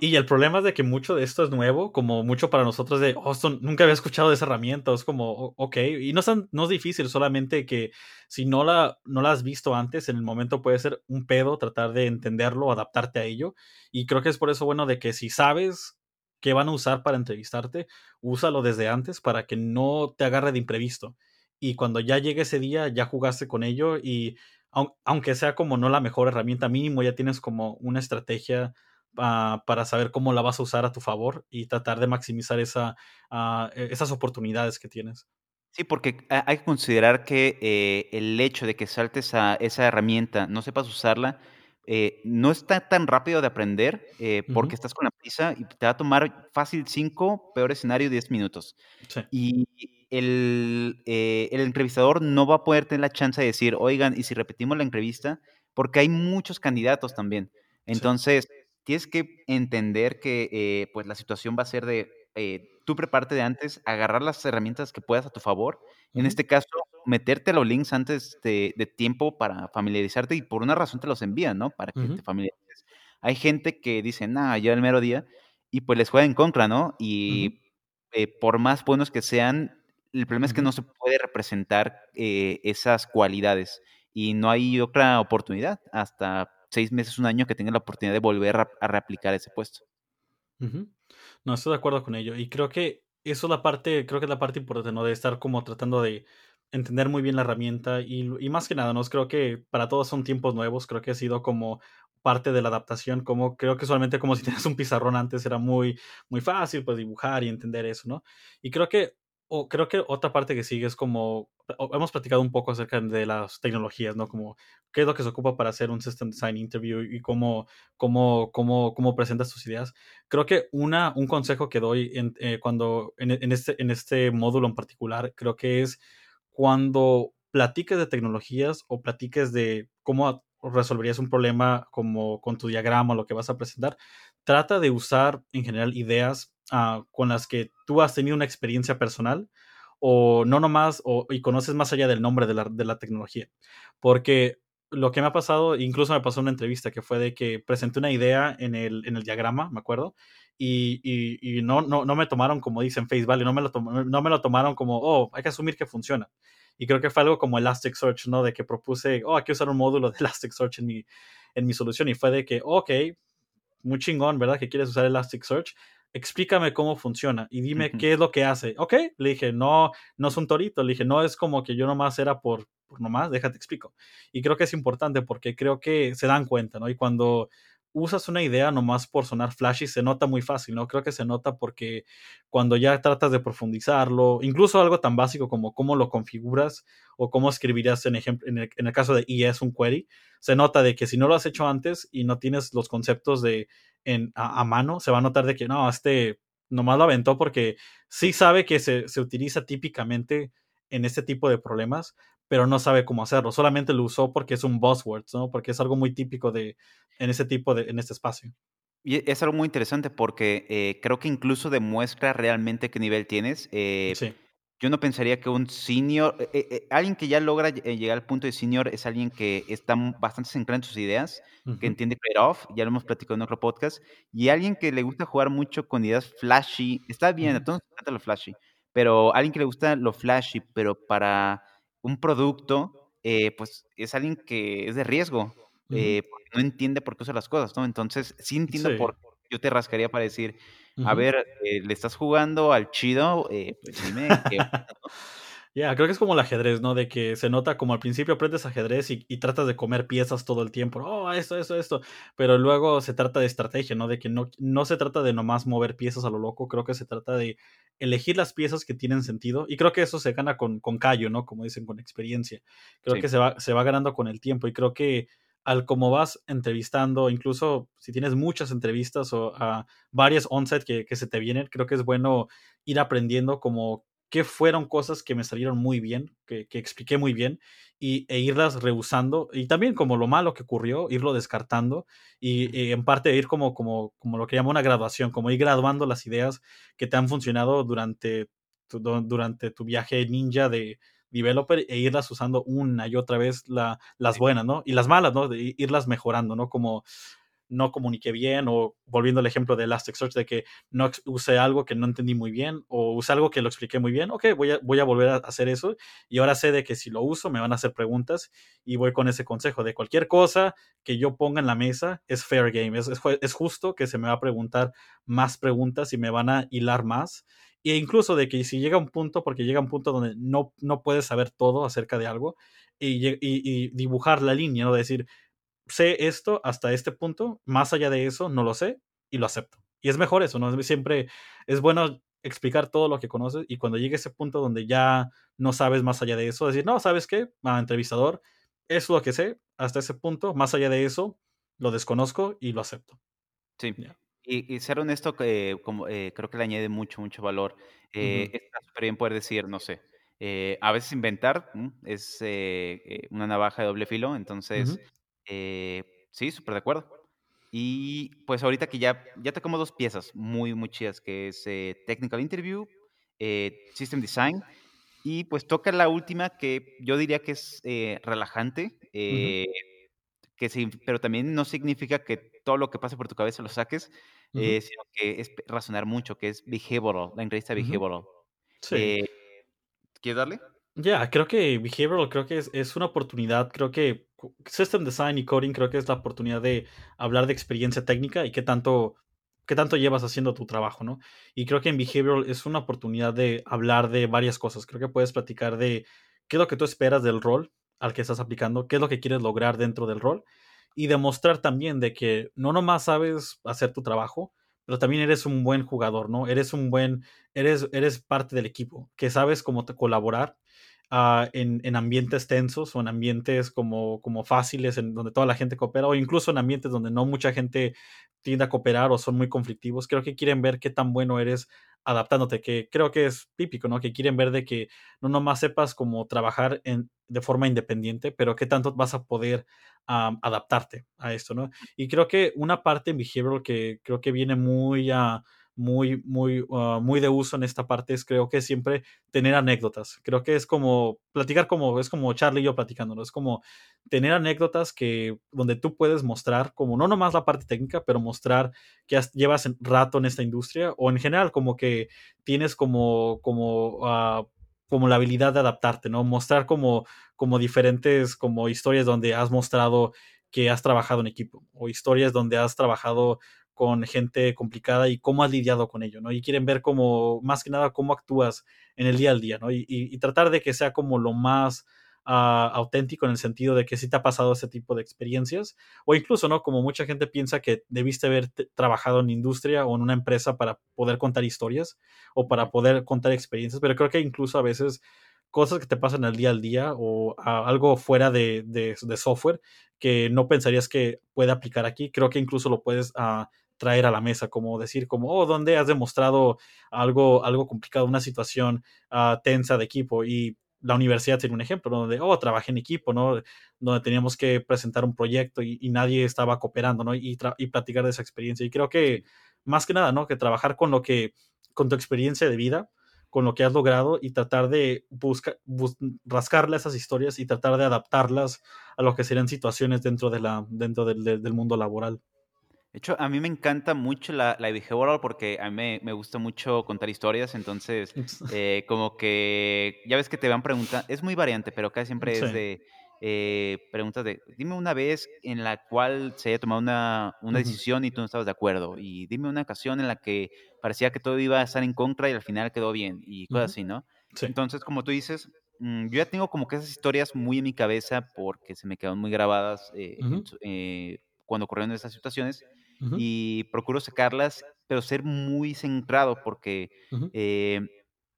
Y, el problema es de que mucho de esto es nuevo, como mucho para nosotros de, oh, nunca había escuchado esa herramienta, es como, ok, y no es, no es difícil, solamente que si no la, no la has visto antes, en el momento puede ser un pedo tratar de entenderlo, adaptarte a ello, y creo que es por eso bueno de que si sabes qué van a usar para entrevistarte, úsalo desde antes para que no te agarre de imprevisto. Y cuando ya llegue ese día, ya jugaste con ello y aunque sea como no la mejor herramienta mínimo, ya tienes como una estrategia ah, para saber cómo la vas a usar a tu favor y tratar de maximizar esa, ah, e, esas oportunidades que tienes. Sí, porque hay que considerar que eh, el hecho de que saltes a esa herramienta, no sepas usarla, eh, no está tan rápido de aprender eh, porque estás con la prisa y te va a tomar fácil 5, peor escenario 10 minutos. Y el, el, entrevistador no va a poder tener la chance de decir, oigan, ¿y si repetimos la entrevista? Porque hay muchos candidatos también. Entonces, tienes que entender que pues la situación va a ser de tú prepárate de antes, agarrar las herramientas que puedas a tu favor. En este caso, meterte los links antes de, tiempo para familiarizarte y por una razón te los envían, ¿no? Para que te familiarices. Hay gente que dice, nada, ya el mero día, y pues les juega en contra, ¿no? Y eh, por más buenos que sean, el problema es que no se puede representar eh, esas cualidades y no hay otra oportunidad hasta seis meses, un año que tenga la oportunidad de volver a, reaplicar ese puesto. No, estoy de acuerdo con ello. Y creo que eso es la parte, creo que es la parte importante, ¿no? De estar como tratando de entender muy bien la herramienta y, más que nada, ¿no? Creo que para todos son tiempos nuevos, creo que ha sido como parte de la adaptación, como creo que solamente como si tenías un pizarrón antes era muy, muy fácil pues dibujar y entender eso, ¿no? Y creo que o creo que otra parte que sigue es como, hemos platicado un poco acerca de las tecnologías, ¿no? Como qué es lo que se ocupa para hacer un System Design Interview y cómo, cómo, cómo, cómo presentas tus ideas. Creo que una, un consejo que doy en, eh, cuando, en, este, en este módulo en particular, creo que es cuando platiques de tecnologías o platiques de cómo resolverías un problema como con tu diagrama o lo que vas a presentar, trata de usar en general ideas Ah, con las que tú has tenido una experiencia personal o no nomás o, y conoces más allá del nombre de la, de la tecnología. Porque lo que me ha pasado, incluso me pasó una entrevista que fue de que presenté una idea en el, en el diagrama, me acuerdo, y, y, no, no, no, me tomaron como dicen Face Value, no me, lo no me lo tomaron como, oh, hay que asumir que funciona. Y creo que fue algo como Elasticsearch, ¿no? De que propuse, oh, hay que usar un módulo de Elasticsearch en mi, en mi solución. Y fue de que, ok, muy chingón, ¿verdad? Que quieres usar Elasticsearch explícame cómo funciona y dime qué es lo que hace. Ok, le dije, no, no es un torito, le dije, no es como que yo nomás era por, por nomás, déjate explico. Y creo que es importante porque creo que se dan cuenta, ¿no? Y cuando usas una idea nomás por sonar flashy, se nota muy fácil, ¿no? Creo que se nota porque cuando ya tratas de profundizarlo, incluso algo tan básico como cómo lo configuras o cómo escribirías en, ejemplo, en, el, caso de ES un query, se nota de que si no lo has hecho antes y no tienes los conceptos de en, a, mano, se va a notar de que no, este nomás lo aventó porque sí sabe que se, se utiliza típicamente en este tipo de problemas, pero no sabe cómo hacerlo. Solamente lo usó porque es un buzzword, ¿no? Porque es algo muy típico de, en ese tipo de, en este espacio. Y es algo muy interesante porque eh, creo que incluso demuestra realmente qué nivel tienes. Eh, sí. Yo no pensaría que un senior, eh, alguien que ya logra llegar al punto de senior es alguien que está bastante centrado en sus ideas, que entiende trade-off, ya lo hemos platicado en otro podcast, y alguien que le gusta jugar mucho con ideas flashy, está bien, a todos nos encanta lo flashy, pero alguien que le gusta lo flashy, pero para un producto, eh, pues es alguien que es de riesgo, eh, no entiende por qué usa las cosas, ¿no? Entonces, sí entiendo por qué yo te rascaría para decir, a ver, eh, ¿le estás jugando al chido? pues dime qué. Ya, creo que es como el ajedrez, ¿no? De que se nota como al principio aprendes ajedrez y, tratas de comer piezas todo el tiempo. Oh, esto, esto, esto. Pero luego se trata de estrategia, ¿no? De que no, no se trata de nomás mover piezas a lo loco. Creo que se trata de elegir las piezas que tienen sentido. Y creo que eso se gana con, con callo, ¿no? Como dicen, con experiencia. Creo que se va, se va ganando con el tiempo. Y creo que al como vas entrevistando, incluso si tienes muchas entrevistas o a varias onset que, que se te vienen, creo que es bueno ir aprendiendo como qué fueron cosas que me salieron muy bien, que, expliqué muy bien, y, e irlas rehusando, y también como lo malo que ocurrió, irlo descartando, y, en parte ir como, como, como lo que llamo una graduación, como ir graduando las ideas que te han funcionado durante tu, durante tu viaje ninja de developer e irlas usando una y otra vez la, las buenas, ¿no? Y las malas, ¿no? De irlas mejorando, ¿no? Como no comuniqué bien o volviendo al ejemplo de Elasticsearch de que no usé algo que no entendí muy bien o usé algo que lo expliqué muy bien, ok, voy a, voy a volver a hacer eso y ahora sé de que si lo uso me van a hacer preguntas y voy con ese consejo de cualquier cosa que yo ponga en la mesa es fair game, es, es, justo que se me va a preguntar más preguntas y me van a hilar más e incluso de que si llega un punto, porque llega un punto donde no, no puedes saber todo acerca de algo y, y, dibujar la línea, ¿no? decir, sé esto hasta este punto, más allá de eso no lo sé y lo acepto. Y es mejor eso, ¿no? Siempre es bueno explicar todo lo que conoces y cuando llegue ese punto donde ya no sabes más allá de eso, decir, no, ¿sabes qué? Ah, entrevistador, es lo que sé hasta ese punto, más allá de eso, lo desconozco y lo acepto. Sí. Y, ser honesto, eh, como, eh, creo que le añade mucho, mucho valor. Eh, Está súper bien poder decir, no sé, eh, a veces inventar es una navaja de doble filo, entonces, sí, súper de acuerdo. Y pues ahorita que ya, ya tocamos dos piezas muy, muy chidas, que es Technical Interview, System Design, y pues toca la última que yo diría que es relajante, que sí, pero también no significa que todo lo que pase por tu cabeza lo saques, eh, sino que es razonar mucho, que es behavioral, la entrevista behavioral. Sí. Eh, ¿Quieres darle? Ya, creo que behavioral creo que es, es, una oportunidad, creo que System Design y Coding creo que es la oportunidad de hablar de experiencia técnica y qué tanto, qué tanto llevas haciendo tu trabajo, ¿no? Y creo que en behavioral es una oportunidad de hablar de varias cosas. Creo que puedes platicar de qué es lo que tú esperas del rol al que estás aplicando, qué es lo que quieres lograr dentro del rol y demostrar también de que no nomás sabes hacer tu trabajo, pero también eres un buen jugador, ¿no? Eres un buen, eres, eres parte del equipo, que sabes cómo colaborar uh, en, en, ambientes tensos o en ambientes como, como fáciles, en donde toda la gente coopera, o incluso en ambientes donde no mucha gente tiende a cooperar o son muy conflictivos. Creo que quieren ver qué tan bueno eres adaptándote, que creo que es típico, ¿no? Que quieren ver de que no nomás sepas cómo trabajar en, de forma independiente, pero qué tanto vas a poder adaptarte a esto, ¿no? Y creo que una parte en behavioral que creo que viene muy a muy, muy, ah, muy de uso en esta parte es creo que siempre tener anécdotas. Creo que es como platicar como, es como Charlie y yo platicando, ¿no? Es como tener anécdotas que, donde tú puedes mostrar como no nomás la parte técnica, pero mostrar que llevas rato en esta industria o en general como que tienes como, como, uh, como la habilidad de adaptarte, ¿no? Mostrar como, como diferentes como historias donde has mostrado que has trabajado en equipo o historias donde has trabajado con gente complicada y cómo has lidiado con ello, ¿no? Y quieren ver como, más que nada, cómo actúas en el día al día, ¿no? Y, tratar de que sea como lo más ah, auténtico en el sentido de que sí te ha pasado ese tipo de experiencias, o incluso, ¿no? Como mucha gente piensa que debiste haber trabajado en industria o en una empresa para poder contar historias o para poder contar experiencias, pero creo que incluso a veces cosas que te pasan al día al día o algo fuera de, de, software que no pensarías que puede aplicar aquí. Creo que incluso lo puedes uh, traer a la mesa, como decir, como, oh, ¿dónde has demostrado algo, algo complicado, una situación uh, tensa de equipo? Y la universidad tiene un ejemplo donde, oh, trabajé en equipo, ¿no? Donde teníamos que presentar un proyecto y, nadie estaba cooperando, ¿no? Y, y platicar de esa experiencia. Y creo que, más que nada, ¿no? Que trabajar con lo que, con tu experiencia de vida, con lo que has logrado y tratar de buscar, rascarle esas historias y tratar de adaptarlas a lo que serían situaciones dentro, de la, dentro del mundo laboral. De hecho, a mí me encanta mucho la, la behavioral porque a mí me, me, gusta mucho contar historias, entonces eh, como que ya ves que te van preguntando, es muy variante, pero casi siempre es de eh, preguntas de, dime una vez en la cual se haya tomado una, una decisión y tú no estabas de acuerdo, y dime una ocasión en la que parecía que todo iba a estar en contra y al final quedó bien, y cosas así, ¿no? Entonces, como tú dices, mm, yo ya tengo como que esas historias muy en mi cabeza porque se me quedaron muy grabadas eh, cuando ocurrieron esas situaciones y procuro sacarlas, pero ser muy centrado porque eh,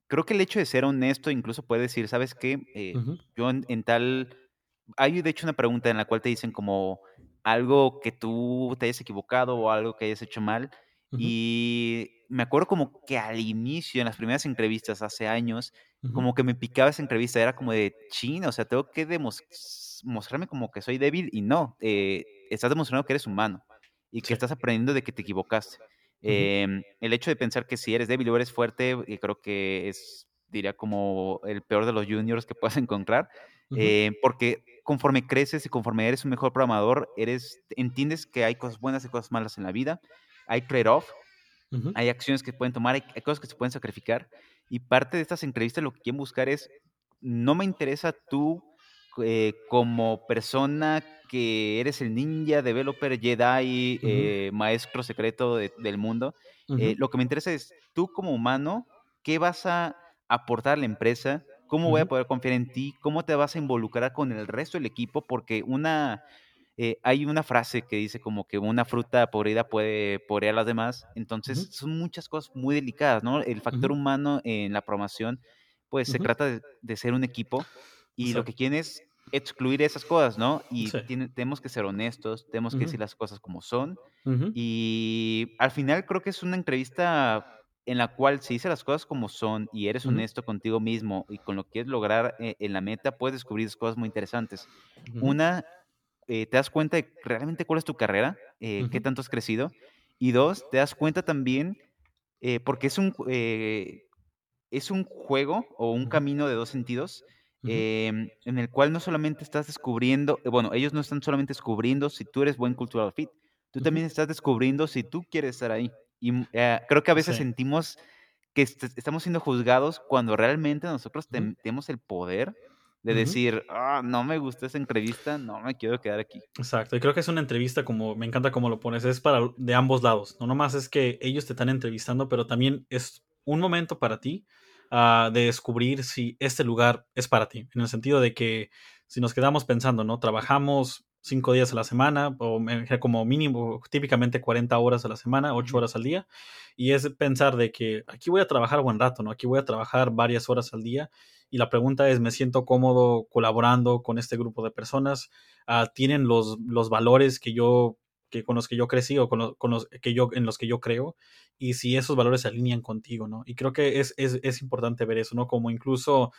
creo que el hecho de ser honesto incluso puede decir, ¿sabes qué? Eh, yo en, tal... Hay de hecho una pregunta en la cual te dicen como algo que tú te hayas equivocado o algo que hayas hecho mal. Y me acuerdo como que al inicio, en las primeras entrevistas hace años, como que me picaba esa entrevista, era como de chino, o sea, tengo que mostrarme como que soy débil y no, eh, estás demostrando que eres humano y que estás aprendiendo de que te equivocaste. Em, el hecho de pensar que si eres débil o eres fuerte, eh, creo que es, diría, como el peor de los juniors que puedas encontrar, eh, porque conforme creces y conforme eres un mejor programador, eres, entiendes que hay cosas buenas y cosas malas en la vida, hay trade-off, hay acciones que pueden tomar, hay, cosas que se pueden sacrificar. Y parte de estas entrevistas lo que quieren buscar es, no me interesa tú eh, como persona que eres el ninja, developer, Jedi, eh, maestro secreto del mundo. Eh, lo que me interesa es tú como humano, ¿qué vas a aportar a la empresa? ¿Cómo voy a poder confiar en ti? ¿Cómo te vas a involucrar con el resto del equipo? Porque una, eh, hay una frase que dice como que una fruta podrida puede podrir a las demás. Entonces, son muchas cosas muy delicadas, ¿no? El factor humano en la promoción, pues se trata de, ser un equipo y lo que quieren es excluir esas cosas, ¿no? Y tenemos que ser honestos, tenemos que decir las cosas como son. Y al final creo que es una entrevista en la cual si dices las cosas como son y eres honesto contigo mismo y con lo que quieres lograr eh, en la meta, puedes descubrir cosas muy interesantes. Una, eh, te das cuenta de realmente cuál es tu carrera, eh, qué tanto has crecido. Y dos, te das cuenta también, porque es un, es un juego o un camino de dos sentidos, em, en el cual no solamente estás descubriendo, bueno, ellos no están solamente descubriendo si tú eres buen cultural fit, tú también estás descubriendo si tú quieres estar ahí. Y mm, eh, creo que a veces sentimos que estamos siendo juzgados cuando realmente nosotros tenemos el poder de decir, ah, no me gusta esa entrevista, no me quiero quedar aquí. Exacto, y creo que es una entrevista como, me encanta cómo lo pones, es para de ambos lados, no nomás es que ellos te están entrevistando, pero también es un momento para ti uh, de descubrir si este lugar es para ti, en el sentido de que si nos quedamos pensando, ¿no? Trabajamos cinco días a la semana, o como mínimo, típicamente 40 horas a la semana, 8 horas al día, y es pensar de que aquí voy a trabajar buen rato, ¿no? Aquí voy a trabajar varias horas al día, y la pregunta es, ¿me siento cómodo colaborando con este grupo de personas? Ah, ¿Tienen los, los valores que yo que con los que yo crecí o con los, que yo en los que yo creo y si esos valores se alinean contigo, ¿no? Y creo que es, es, es importante ver eso, ¿no? Como incluso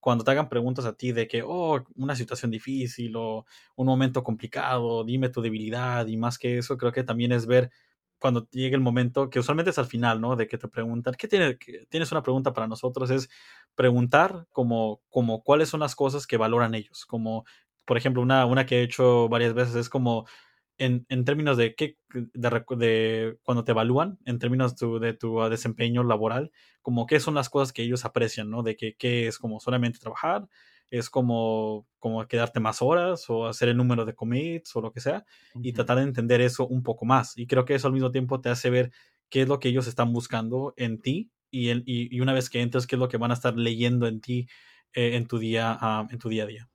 cuando te hagan preguntas a ti de que, oh, una situación difícil o un momento complicado, dime tu debilidad y más que eso, creo que también es ver cuando llegue el momento, que usualmente es al final, ¿no? De que te preguntan, ¿qué tiene, tienes una pregunta para nosotros? Es preguntar como, como cuáles son las cosas que valoran ellos. Como, por ejemplo, una, una que he hecho varias veces es como, en, en, términos de qué, de, de, cuando te evalúan, en términos de tu desempeño laboral, como qué son las cosas que ellos aprecian, ¿no? De que, qué es como solamente trabajar, es como, como quedarte más horas o hacer el número de commits o lo que sea, y tratar de entender eso un poco más. Y creo que eso al mismo tiempo te hace ver qué es lo que ellos están buscando en ti y, y, y una vez que entras, qué es lo que van a estar leyendo en ti eh, en, tu día, uh, en tu día a día.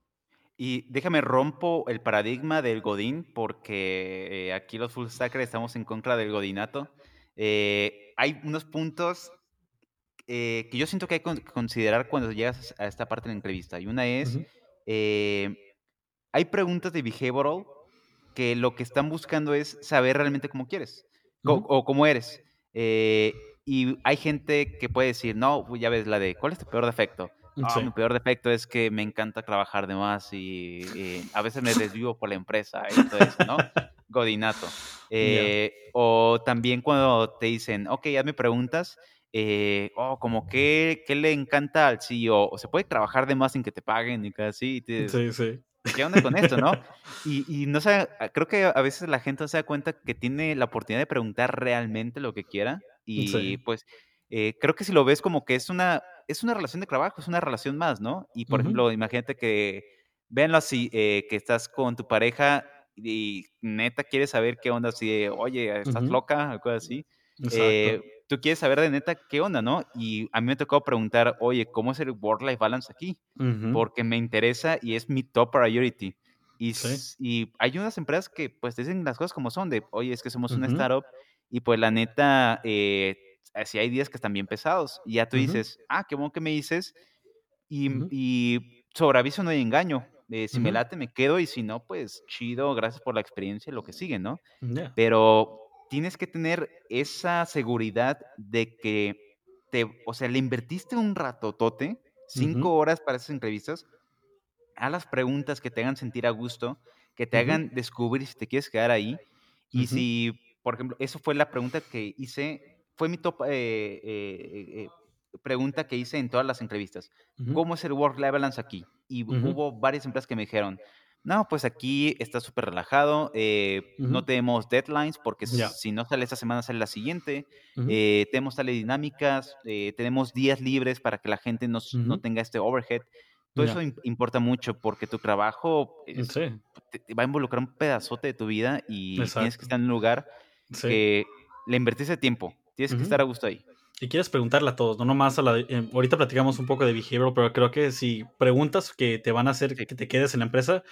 Y déjame rompo el paradigma del Godín, porque eh, aquí los full stackers estamos en contra del Godinato. Eh, hay unos puntos eh, que yo siento que hay que considerar cuando llegas a esta parte de la entrevista. Y una es, hay preguntas de behavioral que lo que están buscando es saber realmente cómo quieres o cómo eres. y hay gente que puede decir, no, ya ves la de, ¿cuál es tu peor defecto? Ah, mi peor defecto es que me encanta trabajar de más y, a veces me desvío por la empresa y todo eso, ¿no? Godinato. Eh, o también cuando te dicen, ok, hazme preguntas, eh, oh, como que, ¿qué le encanta al CEO? O se puede trabajar de más sin que te paguen y casi. sí, sí. ¿Qué onda con esto, no? Y, y no sé, creo que a veces la gente no se da cuenta que tiene la oportunidad de preguntar realmente lo que quiera y pues eh, creo que si lo ves como que es una, es una relación de trabajo, es una relación más, ¿no? Y por ejemplo, imagínate que, véanlo así, eh, que estás con tu pareja y neta quieres saber qué onda, si, oye, estás loca, algo así. Eh, tú quieres saber de neta qué onda, ¿no? Y a mí me tocó preguntar, oye, ¿cómo es el work-life balance aquí? Porque me interesa y es mi top priority. Y, y, hay unas empresas que pues dicen las cosas como son, de, oye, es que somos una startup y pues la neta, eh, si hay días que están bien pesados. Y ya tú dices, ah, qué bueno que me dices. Y, y sobre aviso no hay engaño. Eh, si me late, me quedo. Y si no, pues chido, gracias por la experiencia, lo que sigue, ¿no? Pero tienes que tener esa seguridad de que te, o sea, le invertiste un ratotote, cinco horas para esas entrevistas, a las preguntas que te hagan sentir a gusto, que te hagan descubrir si te quieres quedar ahí. Y si, por ejemplo, eso fue la pregunta que hice fue mi top eh, eh, eh, pregunta que hice en todas las entrevistas. ¿Cómo es el work-life balance aquí? Y hubo varias empresas que me dijeron, no, pues aquí está súper relajado, eh, no tenemos deadlines porque si no sale esta semana sale la siguiente, eh, tenemos tales dinámicas, eh, tenemos días libres para que la gente no Ujú. tenga este overhead. Todo eso importa mucho porque tu trabajo es- Sí, te- te va a involucrar un pedazote de tu vida y tienes que estar en un lugar Sí. que le invertiste tiempo, tienes que estar a gusto ahí. Y quieres preguntarle a todos, no nomás a la... eh, ahorita platicamos un poco de behavioral, pero creo que si preguntas que te van a hacer Sí. que te quedes en la empresa,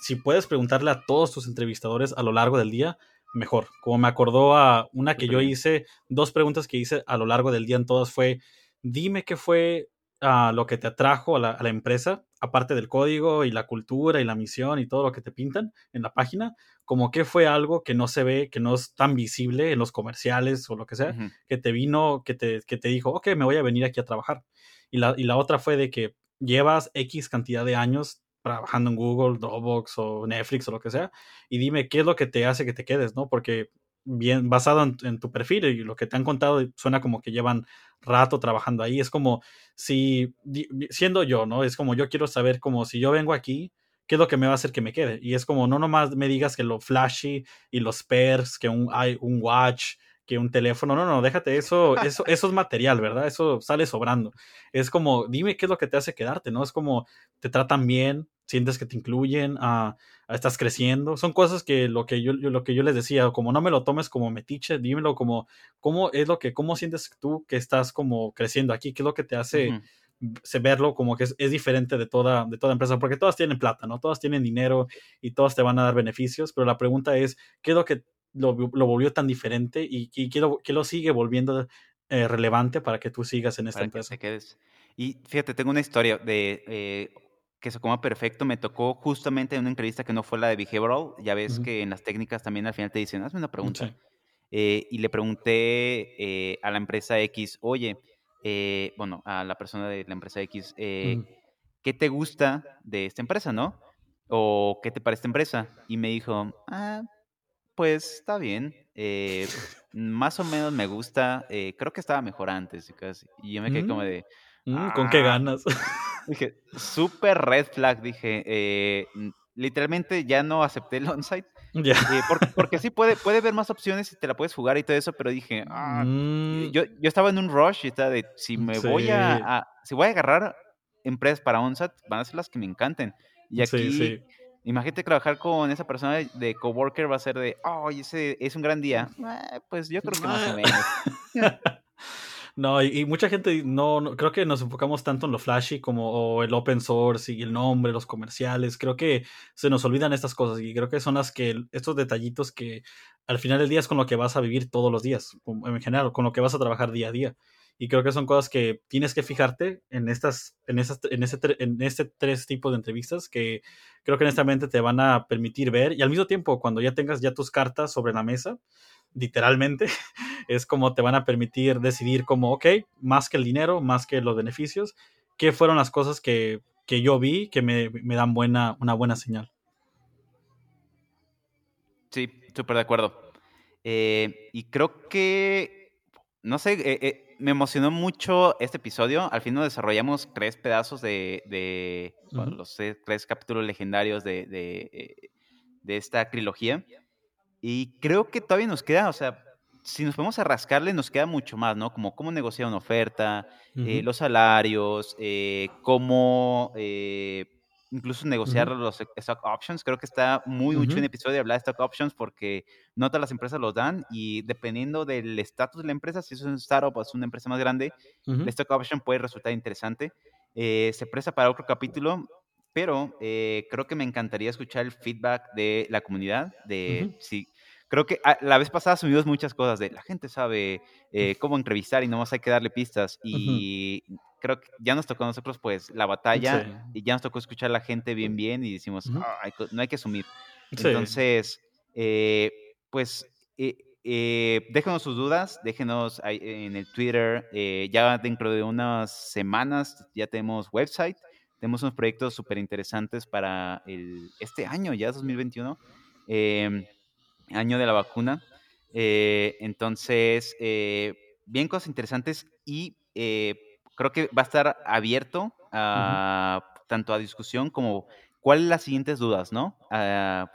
si puedes preguntarle a todos tus entrevistadores a lo largo del día, mejor. Como me acordó a una que yo hice, dos preguntas que hice a lo largo del día en todas fue, dime qué fue ah, lo que te atrajo a la, a la empresa, aparte del código y la cultura y la misión y todo lo que te pintan en la página, como qué fue algo que no se ve, que no es tan visible en los comerciales o lo que sea, que te vino, que te, que te dijo, ok, me voy a venir aquí a trabajar. Y la, y la otra fue de que llevas X cantidad de años trabajando en Google, Dropbox o Netflix o lo que sea, y dime qué es lo que te hace que te quedes, ¿no? Porque bien basado en, en tu perfil y lo que te han contado suena como que llevan rato trabajando ahí, es como si, siendo yo, ¿no? Es como yo quiero saber como si yo vengo aquí, ¿qué es lo que me va a hacer que me quede? Y es como no nomás me digas que lo flashy y los perks, que un, hay un watch, que un teléfono, no, no, déjate eso, eso, eso es material, ¿verdad? Eso sale sobrando. Es como, dime qué es lo que te hace quedarte, ¿no? Es como, te tratan bien, sientes que te incluyen, ah, ah, estás creciendo. Son cosas que lo que yo, yo- lo que yo les decía, como no me lo tomes como metiche, dímelo como, ¿cómo es lo que, cómo sientes tú que estás como creciendo aquí? ¿Qué es lo que te hace se- verlo como que es, es diferente de toda, de toda empresa? Porque todas tienen plata, ¿no? Todas tienen dinero y todas te van a dar beneficios, pero la pregunta es, ¿qué es lo que lo, lo volvió tan diferente y, y qué, lo, qué lo sigue volviendo eh, relevante para que tú sigas en esta para que empresa? te quedes. Y fíjate, tengo una historia de eh, que se coma perfecto. Me tocó justamente en una entrevista que no fue la de Behavioral. Ya ves que en las técnicas también al final te dicen, hazme una pregunta. Sí. Eh, y le pregunté eh, a la empresa X, oye, eh, bueno, a la persona de la empresa X, eh. ¿qué te gusta de esta empresa, no? ¿O qué te parece esta empresa? Y me dijo, ah, pues está bien. eh, más o menos me gusta. creo que estaba mejor antes. y casi. Y yo me quedé como de. ¿Con qué "Ah". ganas? Dije, súper red flag. Dije, eh, literalmente ya no acepté el onsite. ya. eh, por- porque sí puede, puede haber más opciones y te la puedes jugar y todo eso, pero dije, ah, Mm, yo, yo estaba en un rush y estaba de, si me voy a, a- si voy a agarrar empresas para onsite, van a ser las que me encanten. Y aquí sí. Imagínate trabajar con esa persona de, de coworker va a ser de, oh, ese es un gran día. Ah, pues yo creo que más o menos. No, y, y mucha gente no, no- creo que nos enfocamos tanto en lo flashy como el open source y el nombre, los comerciales. Creo que se nos olvidan estas cosas y creo que son las que, estos detallitos que al final del día es con lo que vas a vivir todos los días, en general, con lo que vas a trabajar día a día. Y creo que son cosas que tienes que fijarte en estas, en esas, en ese, tre- en este tres tipos de entrevistas que creo que honestamente te van a permitir ver y al mismo tiempo cuando ya tengas ya tus cartas sobre la mesa, literalmente, es como te van a permitir decidir como, ok, más que el dinero, más que los beneficios, qué fueron las cosas que, que yo vi que me, me dan buena, una buena señal. Sí, súper de acuerdo. Eh, y creo que, no sé, eh, eh, me emocionó mucho este episodio. Al fin nos desarrollamos tres pedazos de, de bueno, Ujú. los tres, tres capítulos legendarios de, de, eh, de esta trilogía. Y creo que todavía nos queda, o sea, si nos ponemos a rascarle, nos queda mucho más, ¿no? Como cómo negociar una oferta, eh, Ujú. los salarios, eh, cómo eh, incluso negociar Ujú. los stock options. Creo que está muy mucho un Ujú. episodio de hablar de stock options porque no todas las empresas los dan y dependiendo del estatus de la empresa, si es un startup o es una empresa más grande, el stock option puede resultar interesante. Eh, se presta para otro capítulo, pero eh, creo que me encantaría escuchar el feedback de la comunidad, de Ujú. si creo que ah, la vez pasada subimos muchas cosas de la gente sabe eh, cómo entrevistar y no más hay que darle pistas y creo que ya nos tocó a nosotros pues la batalla Sí. y ya nos tocó escuchar a la gente bien bien y decimos. "Ah, hay no hay que asumir Sí. entonces eh, pues eh, déjenos sus dudas déjenos en el Twitter ya dentro de unas semanas ya tenemos website tenemos unos proyectos súper interesantes para el, este año ya 2021 em, año de la vacuna. Eh, entonces, eh, bien cosas interesantes y eh, creo que va a estar abierto a, tanto a discusión como ¿cuáles las siguientes dudas, no? Ah,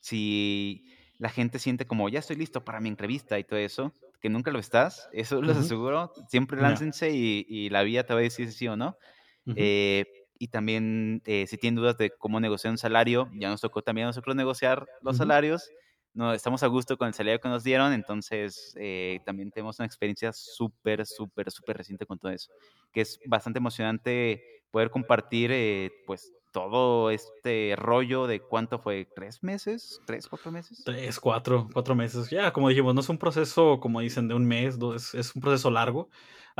si la gente siente como, ya estoy listo para mi entrevista y todo eso, que nunca lo estás, eso les aseguro, siempre láncense y, la vida te va a decir sí o no. eh, y también eh, si tienen dudas de cómo negociar un salario, ya nos tocó también a nosotros negociar los salarios. No, estamos a gusto con el salario que nos dieron, entonces eh, también tenemos una experiencia súper, súper, súper reciente con todo eso, que es bastante emocionante poder compartir eh, pues todo este rollo de cuánto fue, tres meses, tres, cuatro meses. Tres, cuatro, cuatro meses. Ya, como dijimos, no es un proceso, como dicen, de un mes, es un proceso largo.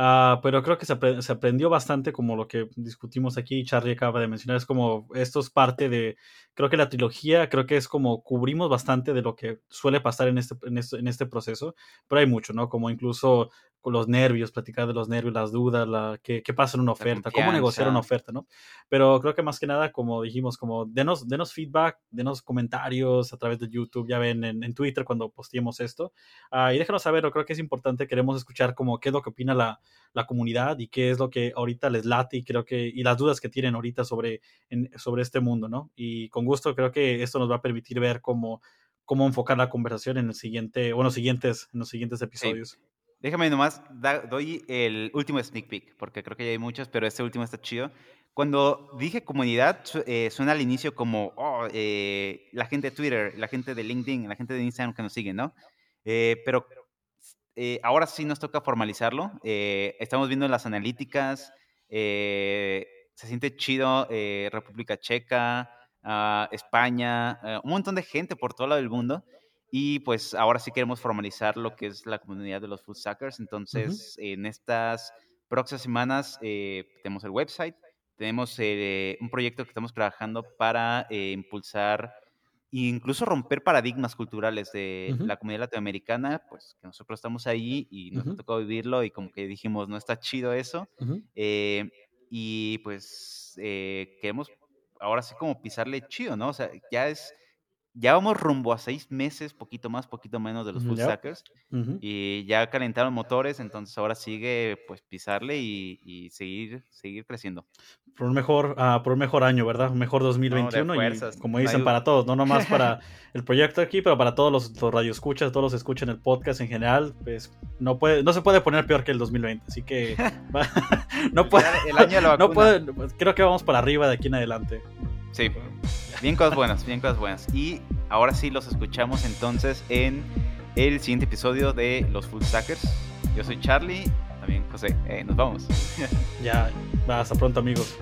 Uh, pero creo que se, se, aprendió bastante como lo que discutimos aquí, Charlie acaba de mencionar, es como, esto es parte de, creo que la trilogía, creo que es como cubrimos bastante de lo que suele pasar en este, en este, en este proceso, pero hay mucho, ¿no? Como incluso con los nervios, platicar de los nervios, las dudas, la, qué, qué pasa en una oferta, cómo negociar una oferta, ¿no? Pero creo que más que nada, como dijimos, como denos, denos feedback, denos comentarios a través de YouTube, ya ven en, en Twitter cuando posteemos esto, uh, y déjanos saber, creo que es importante, queremos escuchar como qué es lo que opina la, la comunidad y qué es lo que ahorita les late y creo que, y las dudas que tienen ahorita sobre, en, sobre este mundo, ¿no? Y con gusto creo que esto nos va a permitir ver cómo, cómo enfocar la conversación en el siguiente, bueno, siguientes, en los siguientes episodios. Déjame nomás, doy el último sneak peek, porque creo que ya hay muchos, pero este último está chido. Cuando dije comunidad, eh, suena al inicio como oh, eh, la gente de Twitter, la gente de LinkedIn, la gente de Instagram que nos siguen, ¿no? Eh, pero ahora sí nos toca formalizarlo. estamos viendo las analíticas, se siente chido República Checa, ah, España, un montón de gente por todo lado del mundo. Y pues ahora sí queremos formalizar lo que es la comunidad de los full stackers. Entonces, en estas próximas semanas eh, tenemos el website, tenemos eh, un proyecto que estamos trabajando para eh, impulsar e incluso romper paradigmas culturales de la comunidad latinoamericana, pues que nosotros estamos ahí y nos ha tocado vivirlo y como que dijimos, no está chido eso. y pues queremos ahora sí como pisarle chido, ¿no? O sea, ya es ya vamos rumbo a seis meses, poquito más, poquito menos de los full stackers. Y ya calentaron motores, entonces ahora sigue pues pisarle y, seguir, seguir creciendo. Por un mejor, uh, por un mejor año, ¿verdad? Un mejor 2021 y como dicen para todos, no nomás para el proyecto aquí, pero para todos los, los radioescuchas, todos los escuchan el podcast en general, pues no puede, no se puede poner peor que el 2020, así que no puede, el año no puede, creo que vamos para arriba de aquí en adelante. Sí. Bien cosas buenas, bien cosas buenas. Y ahora sí los escuchamos entonces en el siguiente episodio de Los Full Stackers. Yo soy Charlie, también José. Eh, nos vamos. ya, hasta pronto amigos.